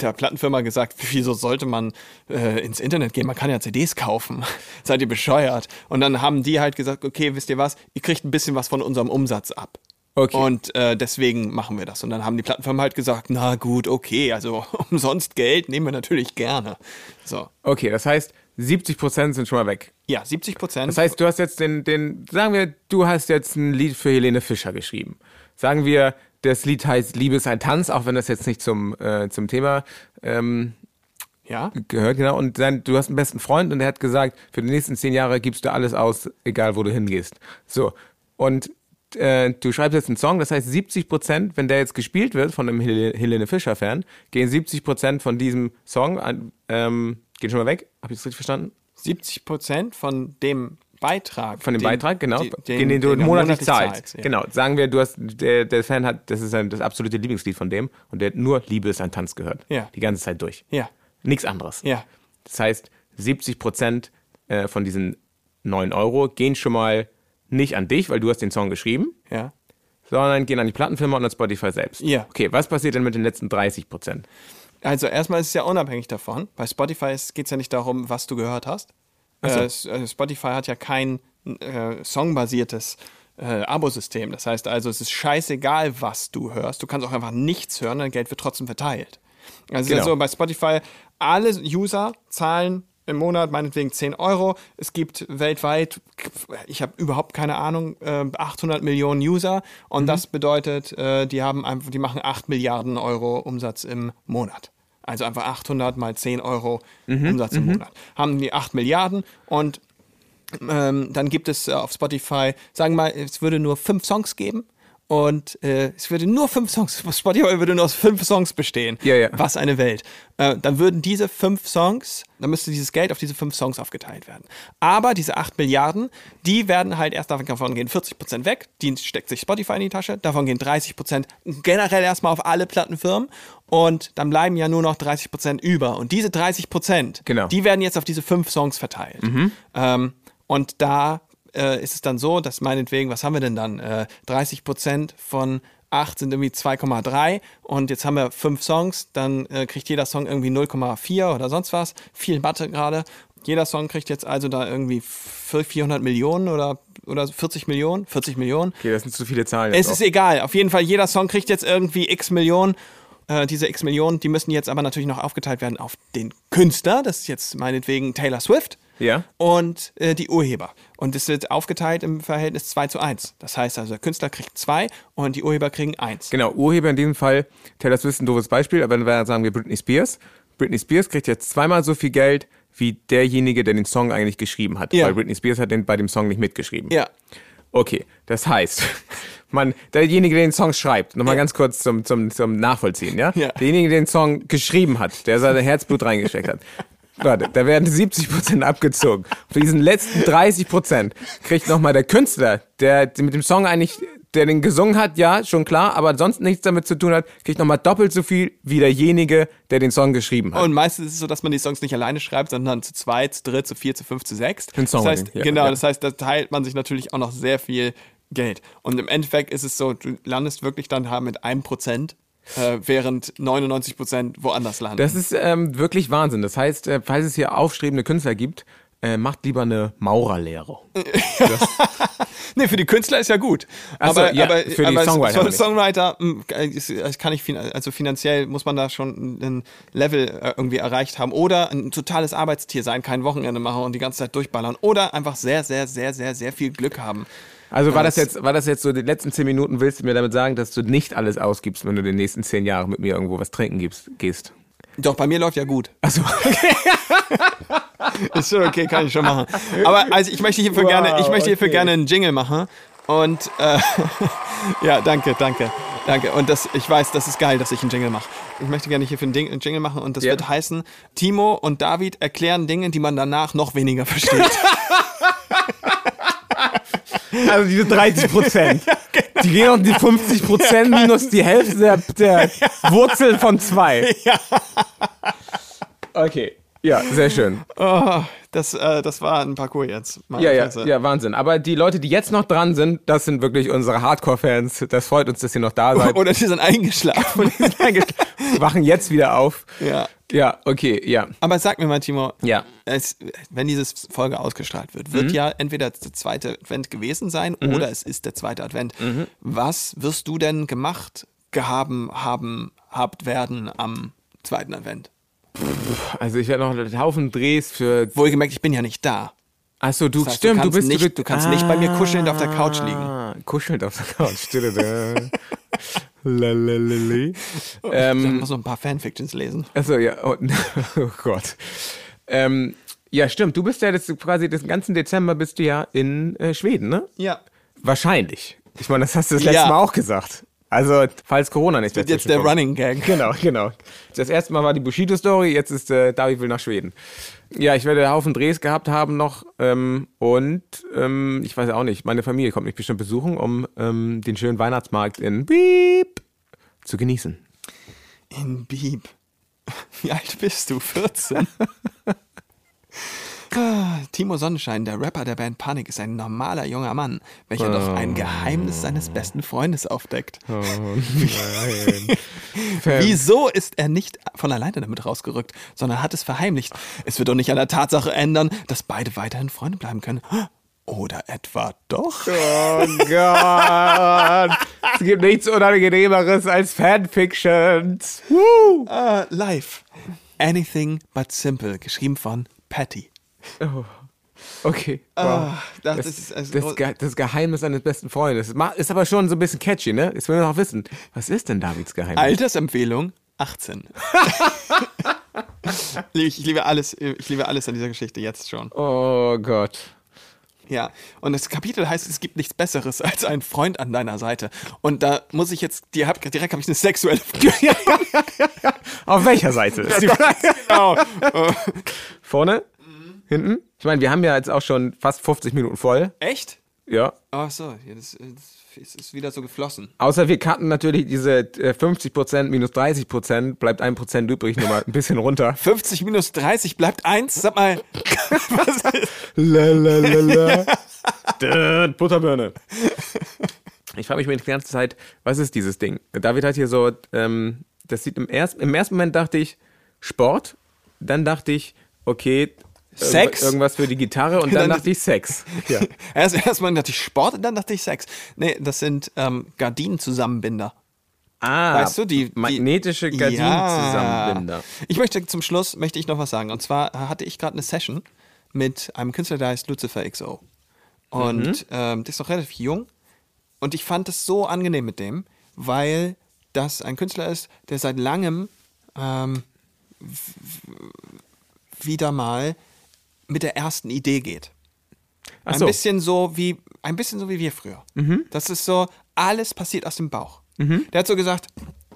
S2: der Plattenfirma gesagt, <laughs> wieso sollte man äh, ins Internet gehen? Man kann ja CDs kaufen. <laughs> Seid ihr bescheuert? Und dann haben die halt gesagt, okay, wisst ihr was? Ihr kriegt ein bisschen was von unserem Umsatz ab.
S1: Okay.
S2: Und äh, deswegen machen wir das. Und dann haben die Plattenfirmen halt gesagt, na gut, okay, also <laughs> umsonst Geld nehmen wir natürlich gerne. So.
S1: Okay, das heißt, 70 Prozent sind schon mal weg.
S2: Ja, 70 Prozent.
S1: Das heißt, du hast jetzt den, den, sagen wir, du hast jetzt ein Lied für Helene Fischer geschrieben. Sagen wir, das Lied heißt Liebe ist ein Tanz, auch wenn das jetzt nicht zum, äh, zum Thema ähm,
S2: ja,
S1: gehört, genau. Und dann, du hast einen besten Freund und der hat gesagt, für die nächsten zehn Jahre gibst du alles aus, egal wo du hingehst. So. Und äh, du schreibst jetzt einen Song, das heißt 70 Prozent, wenn der jetzt gespielt wird von einem Hel Helene Fischer-Fan, gehen 70 Prozent von diesem Song an, ähm, gehen schon mal weg. Hab ich das richtig verstanden?
S2: 70 Prozent von dem Beitrag.
S1: Von dem
S2: den-
S1: Beitrag, genau.
S2: die-
S1: den, den du monatlich, zahlst.
S2: ja.
S1: Genau. Sagen wir, du hast, der, der Fan hat, das ist ein, das absolute Lieblingslied von dem und der hat nur Liebe ist ein Tanz gehört.
S2: Ja.
S1: Die ganze Zeit durch.
S2: Ja,
S1: Nichts anderes.
S2: ja,
S1: Das heißt, 70 Prozent äh, von diesen 9 Euro gehen schon mal nicht an dich, weil du hast den Song geschrieben,
S2: ja.
S1: sondern gehen an die Plattenfirma und an Spotify selbst.
S2: Ja.
S1: Okay, was passiert denn mit den letzten 30 Prozent?
S2: Also erstmal ist es ja unabhängig davon. Bei Spotify geht es ja nicht darum, was du gehört hast.
S1: so.
S2: Äh, äh, Spotify hat ja kein äh, songbasiertes äh, Abosystem. Das heißt also, es ist scheißegal, was du hörst. Du kannst auch einfach nichts hören, dein Geld wird trotzdem verteilt. Also ist ja
S1: Genau.
S2: so bei Spotify, alle User zahlen im Monat meinetwegen 10 Euro. Es gibt weltweit, ich habe überhaupt keine Ahnung, äh, 800 Millionen User und das bedeutet, äh, die haben einfach, die machen 8 Milliarden Euro Umsatz im Monat. Also einfach 800 mal 10 Euro Umsatz im Monat. Haben die 8 Milliarden und ähm, dann gibt es äh, auf Spotify, sagen wir mal, es würde nur fünf Songs geben und äh, es würde nur fünf Songs, <laughs> Spotify würde nur aus fünf Songs bestehen.
S1: Ja, ja.
S2: Was eine Welt. Äh, dann würden diese fünf Songs, dann müsste dieses Geld auf diese fünf Songs aufgeteilt werden. Aber diese acht Milliarden, die werden halt erst davon gehen 40 Prozent weg, die steckt sich Spotify in die Tasche, davon gehen 30 Prozent generell erstmal auf alle Plattenfirmen und dann bleiben ja nur noch 30 Prozent über. Und diese 30 Prozent,
S1: Genau.
S2: die werden jetzt auf diese fünf Songs verteilt. Ähm, und da äh, ist es dann so, dass meinetwegen, was haben wir denn dann? Äh, 30 Prozent von 8 sind irgendwie 2,3 und jetzt haben wir fünf Songs, dann äh, kriegt jeder Song irgendwie 0,4 oder sonst was. Viel Mathe gerade. Jeder Song kriegt jetzt also da irgendwie 400 Millionen oder, oder 40 Millionen, 40 Millionen.
S1: Okay, das sind zu viele Zahlen.
S2: Es ist egal. Auf jeden Fall, jeder Song kriegt jetzt irgendwie x Millionen. Äh, diese x Millionen, die müssen jetzt aber natürlich noch aufgeteilt werden auf den Künstler. Das ist jetzt meinetwegen Taylor Swift.
S1: Ja.
S2: Und äh, die Urheber. Und es wird aufgeteilt im Verhältnis 2 zu 1. Das heißt also, der Künstler kriegt 2 und die Urheber kriegen 1.
S1: Genau, Urheber in diesem Fall, Taylor Swift ist ein doofes Beispiel, aber wir sagen wir Britney Spears. Britney Spears kriegt jetzt zweimal so viel Geld wie derjenige, der den Song eigentlich geschrieben hat.
S2: Ja.
S1: Weil Britney Spears hat den, bei dem Song nicht mitgeschrieben.
S2: Ja.
S1: Okay, das heißt, <laughs> man, derjenige, der den Song schreibt, nochmal ganz kurz zum, zum, zum Nachvollziehen, ja?
S2: Ja.
S1: Derjenige, der den Song geschrieben hat, der sein Herzblut <laughs> reingesteckt hat. Warte, da werden 70% abgezogen. Für diesen letzten 30% kriegt nochmal der Künstler, der mit dem Song eigentlich, der den gesungen hat, ja, schon klar, aber sonst nichts damit zu tun hat, kriegt nochmal doppelt so viel wie derjenige, der den Song geschrieben hat.
S2: Und meistens ist es so, dass man die Songs nicht alleine schreibt, sondern zu zweit, zu dritt, zu vier, zu fünf, zu sechs. Das heißt,
S1: ja,
S2: genau,
S1: ja.
S2: das heißt, da teilt man sich natürlich auch noch sehr viel Geld. Und im Endeffekt ist es so, du landest wirklich dann halt mit einem Prozent, äh, während 99 Prozent woanders landen.
S1: Das ist ähm, wirklich Wahnsinn. Das heißt, äh, falls es hier aufstrebende Künstler gibt, äh, macht lieber eine Maurerlehre. <laughs>
S2: Nee, für die Künstler ist ja gut.
S1: Ach so,
S2: aber
S1: ja,
S2: aber,
S1: für die
S2: aber
S1: Songwriter nicht.
S2: Songwriter mh, ist- kann ich also finanziell muss man da schon ein Level äh, irgendwie erreicht haben oder ein totales Arbeitstier sein, kein Wochenende machen und die ganze Zeit durchballern oder einfach sehr sehr sehr sehr sehr viel Glück haben.
S1: Also war das jetzt, war das jetzt so die letzten zehn Minuten, willst du mir damit sagen, dass du nicht alles ausgibst, wenn du die nächsten zehn Jahre mit mir irgendwo was trinken gibst, gehst?
S2: Doch bei mir läuft ja gut. Also <laughs> ist schon okay, kann ich schon machen. Aber also ich möchte hierfür
S1: Wow,
S2: gerne, ich möchte hierfür
S1: okay.
S2: gerne einen Jingle machen und äh, <laughs> ja, danke, danke. Danke. Und das, ich weiß, das ist geil, dass ich einen Jingle mache. Ich möchte gerne hierfür einen, Ding, einen Jingle machen und das
S1: Ja.
S2: wird heißen, Timo und David erklären Dinge, die man danach noch weniger versteht. <laughs>
S1: Also diese 30 Prozent. <laughs> Die gehen auf die 50 Prozent minus die Hälfte der, der <laughs> Wurzel von zwei. Okay. Ja, sehr schön.
S2: oh, das, äh, das war ein Parcours jetzt.
S1: Ja, ja, ja, Wahnsinn. Aber die Leute, die jetzt noch dran sind, das sind wirklich unsere Hardcore-Fans. Das freut uns, dass ihr noch da seid.
S2: Oder die sind eingeschlafen. <laughs>
S1: Wachen jetzt wieder auf.
S2: ja.
S1: Ja, okay, ja.
S2: Aber sag mir mal, Timo,
S1: Ja.
S2: es, wenn diese Folge ausgestrahlt wird, wird ja entweder der zweite Advent gewesen sein oder es ist der zweite Advent. Was wirst du denn gemacht gehaben, haben, habt werden am zweiten Advent?
S1: Also ich werde noch einen Haufen Drehs für.
S2: Wohlgemerkt, ich bin ja nicht da.
S1: Achso, du
S2: Das heißt,
S1: stimmt,
S2: du
S1: du,
S2: kannst
S1: bist
S2: nicht- du kannst nicht bei mir kuschelnd auf der Couch liegen.
S1: Ah, Kuschelnd auf der Couch. Tüdede. Lalalali. <laughs>
S2: Ich
S1: ähm,
S2: muss noch ein paar Fanfictions lesen.
S1: achso, ja. Oh, <laughs> oh Gott. Ähm, ja, stimmt. Du bist ja das, quasi den ganzen Dezember bist du ja in äh, Schweden, ne?
S2: Ja.
S1: Wahrscheinlich. Ich meine, das hast du das letzte
S2: Ja.
S1: Mal auch gesagt. Also, falls Corona nicht
S2: Jetzt der
S1: kommt.
S2: Running Gag.
S1: Genau, genau. Das erste Mal war die Bushido-Story, jetzt ist äh, David will nach Schweden. Ja, ich werde einen Haufen Drehs gehabt haben noch ähm, und ähm, ich weiß auch nicht, meine Familie kommt mich bestimmt besuchen, um ähm, den schönen Weihnachtsmarkt in Beep zu genießen.
S2: In Beep. Wie alt bist du? 14? <laughs> Ah, Timo Sonnenschein, der Rapper der Band Panic, ist ein normaler junger Mann, welcher doch ein Geheimnis seines besten Freundes aufdeckt. <laughs> Wieso ist er nicht von alleine damit rausgerückt, sondern hat es verheimlicht? Es wird doch nicht an der Tatsache ändern, dass beide weiterhin Freunde bleiben können. Oder etwa doch?
S1: Oh Gott! es gibt nichts Unangenehmeres als Fanfictions. Woo!
S2: Äh, live. Anything but simple, geschrieben von Patty.
S1: Okay.
S2: Ah,
S1: wow.
S2: das
S1: Das,
S2: ist- also-
S1: das, Ge das Geheimnis eines besten Freundes. Ist aber schon so ein bisschen catchy, ne? Jetzt will man auch wissen, was ist denn Davids Geheimnis?
S2: Altersempfehlung 18. <laughs> ich, liebe alles, ich liebe alles an dieser Geschichte jetzt schon.
S1: Oh Gott.
S2: Ja, und das Kapitel heißt, es gibt nichts Besseres als ein Freund an deiner Seite. Und da muss ich jetzt, die hab, direkt habe ich eine sexuelle. <laughs>
S1: Auf welcher Seite? Ist die <laughs> Frage.
S2: genau.
S1: Vorne? Hinten? Ich meine, wir haben ja jetzt auch schon fast 50 Minuten voll.
S2: Echt?
S1: Ja.
S2: Ach so, ja, das, das ist wieder so geflossen.
S1: Außer wir cutten natürlich diese äh, 50% minus 30%, bleibt 1% übrig, nur mal ein bisschen runter. <laughs>
S2: 50 minus 30 bleibt 1. Sag mal, <laughs> was ist?
S1: Lalalala. <laughs> Död, Butterbirne. Ich frage mich die ganze Zeit, was ist dieses Ding? David hat hier so, ähm, das sieht im ersten, im ersten Moment dachte ich Sport, dann dachte ich, okay,
S2: Sex?
S1: irgend- irgendwas für die Gitarre und <laughs> dann
S2: Dann-
S1: dachte ich Sex. <laughs> Ja.
S2: Erst, erstmal dachte ich Sport und dann dachte ich Sex. Nee, das sind ähm, Gardinenzusammenbinder.
S1: Ah,
S2: Weißt du, die, die
S1: magnetische Gardinenzusammenbinder.
S2: Ich möchte zum Schluss möchte ich noch was sagen. Und zwar hatte ich gerade eine Session mit einem Künstler, der heißt Lucifer XO. Und
S1: Mhm.
S2: ähm, der ist noch relativ jung. Und ich fand es so angenehm mit dem, weil das ein Künstler ist, der seit langem ähm, wieder mal mit der ersten Idee geht.
S1: Ach
S2: Ein
S1: so.
S2: bisschen so wie ein bisschen so wie wir früher. Das ist so, alles passiert aus dem Bauch. Der hat so gesagt,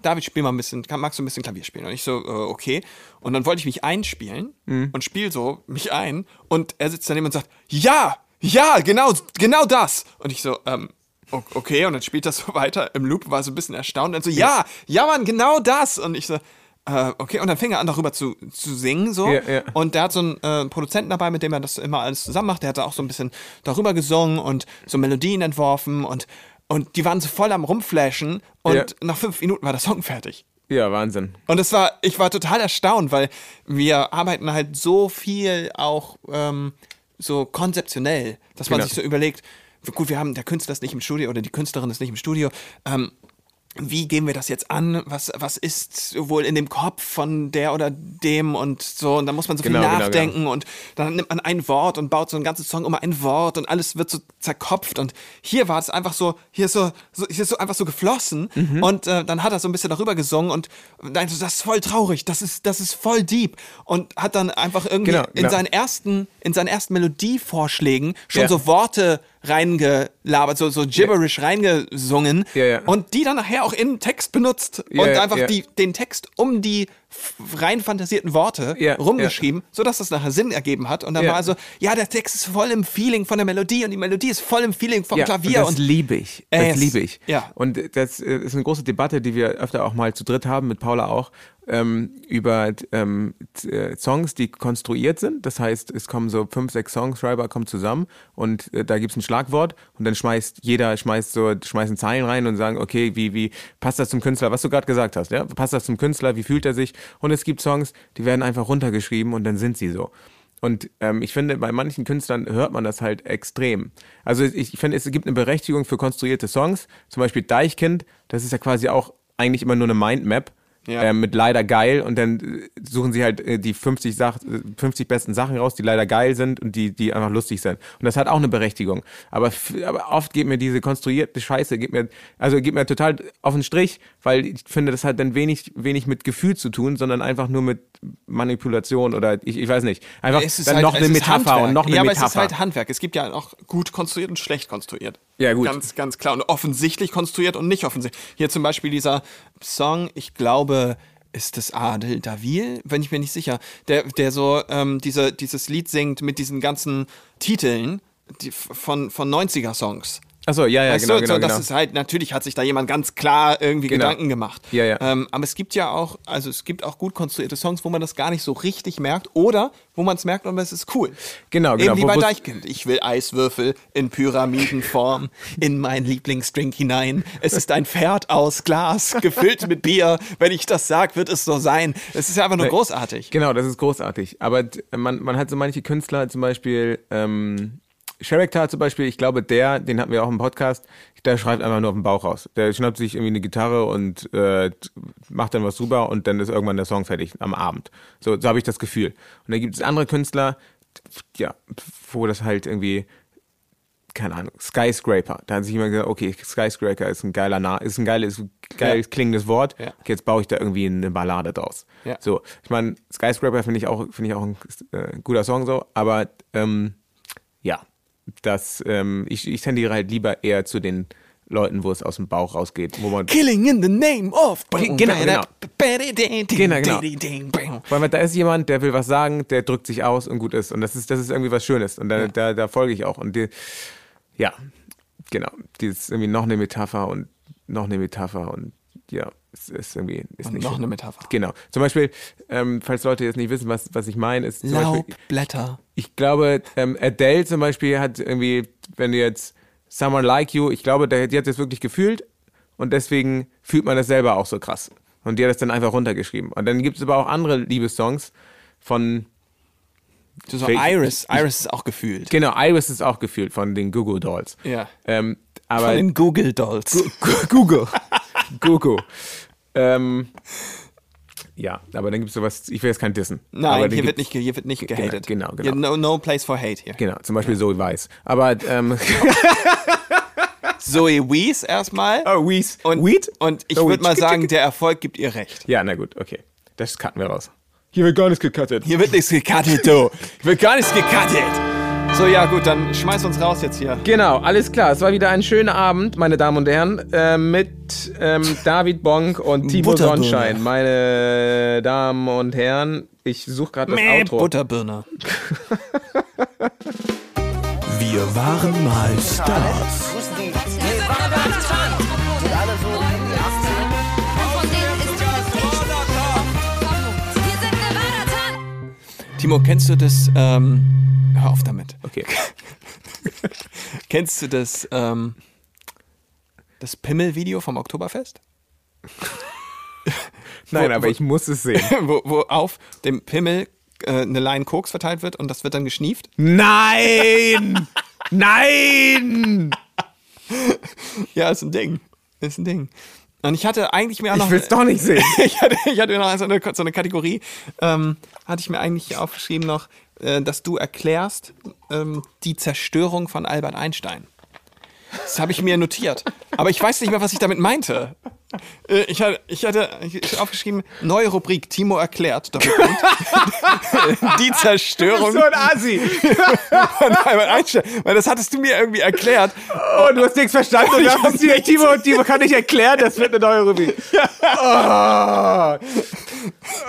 S2: David, spiel mal ein bisschen, magst du ein bisschen Klavier spielen? Und ich so, äh, okay. Und dann wollte ich mich einspielen und spiel so mich ein. Und er sitzt daneben und sagt, ja, ja, genau, genau das. Und ich so, ähm, okay. Und dann spielt das so <laughs> weiter im Loop, war so ein bisschen erstaunt. Und dann so, ja, ja, Mann, genau das. Und ich so, äh, okay. Und dann fing er an, darüber zu, zu singen, so.
S1: Ja, ja.
S2: Und der hat so einen äh, Produzenten dabei, mit dem er das immer alles zusammen macht. Der hat da auch so ein bisschen darüber gesungen und so Melodien entworfen und, und die waren so voll am Rumflashen und
S1: Ja.
S2: nach fünf Minuten war der Song fertig.
S1: Ja, Wahnsinn.
S2: Und es war, ich war total erstaunt, weil wir arbeiten halt so viel auch ähm, so konzeptionell, dass man
S1: Genau.
S2: sich so überlegt, gut, wir haben, der Künstler ist nicht im Studio oder die Künstlerin ist nicht im Studio, ähm, wie gehen wir das jetzt an? Was, was ist wohl in dem Kopf von der oder dem und so? Und da muss man so
S1: Genau,
S2: viel
S1: genau,
S2: nachdenken und dann nimmt man ein Wort und baut so einen ganzen Song um ein Wort und alles wird so zerkopft. Und hier war es einfach so, hier ist so, so hier ist so einfach so geflossen
S1: Mhm.
S2: und äh, dann hat er so ein bisschen darüber gesungen und so, das ist voll traurig, das ist, das ist voll deep und hat dann einfach irgendwie
S1: Genau,
S2: in
S1: genau.
S2: seinen ersten, in seinen ersten Melodievorschlägen schon
S1: Ja.
S2: so Worte reingelabert, so, so gibberish reingesungen
S1: Ja, ja.
S2: und die dann nachher auch im Text benutzt und einfach die, den Text um die rein fantasierten Worte
S1: Ja,
S2: rumgeschrieben, sodass das nachher Sinn ergeben hat. Und dann
S1: Ja.
S2: war also, ja, der Text ist voll im Feeling von der Melodie und die Melodie ist voll im Feeling vom Klavier.
S1: Und das liebe ich. Das
S2: es-
S1: liebe ich.
S2: ja.
S1: Und das äh, ist eine große Debatte, die wir öfter auch mal zu dritt haben, mit Paula auch, ähm, über ähm, äh, Songs, die konstruiert sind. Das heißt, es kommen so fünf, sechs Songschreiber kommen zusammen und äh, da gibt es ein Schlagwort und dann schmeißt jeder schmeißt so schmeißen Zeilen rein und sagen, okay, wie wie passt das zum Künstler, was du gerade gesagt hast, ja? Passt das zum Künstler, wie fühlt er sich? Und es gibt Songs, die werden einfach runtergeschrieben und dann sind sie so. Und ähm, ich finde, bei manchen Künstlern hört man das halt extrem. Also ich, ich finde, es gibt eine Berechtigung für konstruierte Songs. Zum Beispiel Deichkind, das ist ja quasi auch eigentlich immer nur eine Mindmap.
S2: Ja.
S1: Ähm, mit leider geil und dann äh, suchen sie halt äh, die 50, Sach 50 besten Sachen raus, die leider geil sind und die, die einfach lustig sind. Und das hat auch eine Berechtigung. Aber, aber oft geht mir diese konstruierte Scheiße, geht mir, also geht mir total auf den Strich, weil ich finde, das hat dann wenig, wenig mit Gefühl zu tun, sondern einfach nur mit Manipulation oder ich, ich weiß nicht. Einfach dann
S2: halt-
S1: noch eine Metapher und noch eine
S2: ja, aber
S1: Metapher.
S2: es ist halt Handwerk. Es gibt ja auch gut konstruiert und schlecht konstruiert.
S1: Ja, gut.
S2: Ganz, ganz klar. Und offensichtlich konstruiert und nicht offensichtlich. Hier zum Beispiel dieser Song, ich glaube, ist das Adel Davil? Bin ich mir nicht sicher. Der, der so ähm, diese, dieses Lied singt mit diesen ganzen Titeln die, von, von 90er-Songs.
S1: Achso, ja, ja,
S2: Weißt
S1: genau,
S2: du,
S1: genau,
S2: so, das
S1: genau.
S2: ist halt, natürlich hat sich da jemand ganz klar irgendwie
S1: Genau.
S2: Gedanken gemacht.
S1: Ja, ja.
S2: Ähm, aber es gibt ja auch, also es gibt auch gut konstruierte Songs, wo man das gar nicht so richtig merkt oder wo man es merkt und es ist cool.
S1: Genau, genau,
S2: Eben wie bei Deichkind. Ich will Eiswürfel in Pyramidenform in meinen Lieblingsdrink hinein. Es ist ein Pferd aus Glas, gefüllt mit Bier. Wenn ich das sag, wird es so sein. Es ist ja einfach nur großartig.
S1: Genau, das ist großartig. Aber man, man hat so manche Künstler, zum Beispiel ähm, Sherricktar zum Beispiel, ich glaube, der, den hatten wir auch im Podcast, der schreibt einfach nur auf den Bauch raus. Der schnappt sich irgendwie eine Gitarre und äh, macht dann was drüber und dann ist irgendwann der Song fertig am Abend. So, so habe ich das Gefühl. Und dann gibt es andere Künstler, ja, wo das halt irgendwie keine Ahnung, Skyscraper. Da hat sich jemand gesagt, okay, Skyscraper ist ein geiler Na ist ein geiles, geil
S2: Ja.
S1: klingendes Wort.
S2: Ja.
S1: Okay, jetzt baue ich da irgendwie eine Ballade draus.
S2: Ja.
S1: So, ich meine, Skyscraper finde ich auch, finde ich auch ein äh, guter Song so, aber ähm, ja, das, ähm, ich, ich tendiere halt lieber eher zu den Leuten, wo es aus dem Bauch rausgeht, wo man
S2: Killing in the name of.
S1: Genau, genau. Genau, genau. Weil da ist jemand, der will was sagen, der drückt sich aus und gut ist. Und das ist, das ist irgendwie was Schönes. Und da, da, da folge ich auch. Und die, ja, genau. Die ist irgendwie noch eine Metapher und noch eine Metapher und ja, es ist irgendwie ist
S2: Und
S1: nicht
S2: noch
S1: schön.
S2: eine Metapher.
S1: Genau. Zum Beispiel, ähm, falls Leute jetzt nicht wissen, was, was ich meine, ist
S2: Laubblätter.
S1: ich glaube, ähm, Adele zum Beispiel hat irgendwie, wenn du jetzt Someone Like You, ich glaube, der, die hat das wirklich gefühlt und deswegen fühlt man das selber auch so krass. Und die hat das dann einfach runtergeschrieben. Und dann gibt es aber auch andere Liebessongs von,
S2: So, so
S1: Ich-
S2: Iris. Iris ist auch gefühlt.
S1: genau, Iris ist auch gefühlt von den Google Dolls.
S2: Ja.
S1: Ähm, aber
S2: Von den Google Dolls.
S1: Google. <laughs> <laughs> Google. ähm, ja, aber dann gibt es sowas, ich will jetzt kein Dissen.
S2: Nein, hier wird, nicht, hier wird nicht
S1: Genau,
S2: gehatet.
S1: genau, genau.
S2: No, no place for hate hier.
S1: Genau, zum Beispiel Zoe Weiss. Aber, ähm, <laughs>
S2: Zoe Wees erstmal.
S1: oh, Weiss.
S2: Und,
S1: Weed?
S2: und ich
S1: Oh,
S2: würde mal sagen, der Erfolg gibt ihr recht.
S1: Ja, na gut, okay. Das cutten wir raus. Hier wird gar nichts gecuttet.
S2: Hier wird nichts gecuttet, du. Hier wird gar nichts gecuttet. So, ja, gut, dann schmeiß uns raus jetzt hier.
S1: Genau, alles klar. Es war wieder ein schöner Abend, meine Damen und Herren, äh, mit ähm, David Bonk und <laughs> Timo. Sonnenschein. Meine Damen und Herren, ich suche gerade das
S2: Mäh,
S1: Outro. <laughs>
S2: Butterbirne.
S5: Wir waren mal Stars.
S3: Nevada
S2: Timo, kennst du das, ähm, hör auf damit.
S1: Okay. <laughs>
S2: Kennst du das, ähm, das Pimmel-Video vom Oktoberfest? <laughs>
S1: Nein,
S2: Wo-
S1: aber
S2: wo-
S1: ich muss es sehen. <laughs>
S2: wo, wo auf dem Pimmel äh, eine Line Koks verteilt wird und das wird dann geschnieft?
S1: Nein! Nein!
S2: Ja, ist ein Ding. Ist ein Ding. Und ich hatte eigentlich mir auch noch.
S1: Ich will es doch nicht sehen.
S2: ich, hatte, ich hatte mir noch so eine, so eine Kategorie, ähm, hatte ich mir eigentlich aufgeschrieben noch, äh, dass du erklärst ähm, die Zerstörung von Albert Einstein. Das habe ich mir notiert. Aber ich weiß nicht mehr, was ich damit meinte. Äh, Ich hatte, ich hatte ich aufgeschrieben, neue Rubrik, Timo erklärt, Doppelpunkt. <laughs> die Zerstörung
S1: So ein Asi.
S2: von Albert Einstein. Weil das hattest du mir irgendwie erklärt.
S1: Oh, du hast nichts verstanden und dachtest dir, Timo, Timo kann ich erklären, das wird eine neue Rubrik. <laughs> Oh.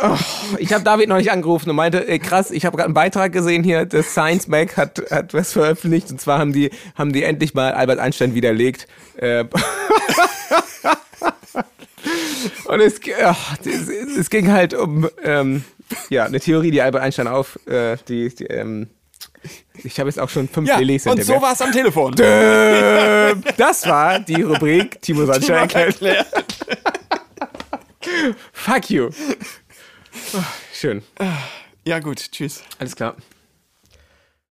S1: Oh. Ich habe David noch nicht angerufen und meinte, ey, krass, ich habe gerade einen Beitrag gesehen hier, das Science Mag hat, hat was veröffentlicht und zwar haben die, haben die endlich mal Albert Einstein widerlegt. Äh, <laughs> und es, ach, es, es ging halt um ähm, ja, eine Theorie, die Albert Einstein auf, äh, die, die ähm, ich habe jetzt auch schon fünf
S2: Ja,
S1: Lilies
S2: und so war es am Telefon.
S1: Ähm, das war die Rubrik Timo Sonnenschein erklärt. Fuck you. Oh, <laughs> schön.
S2: Ja gut, tschüss.
S1: Alles klar.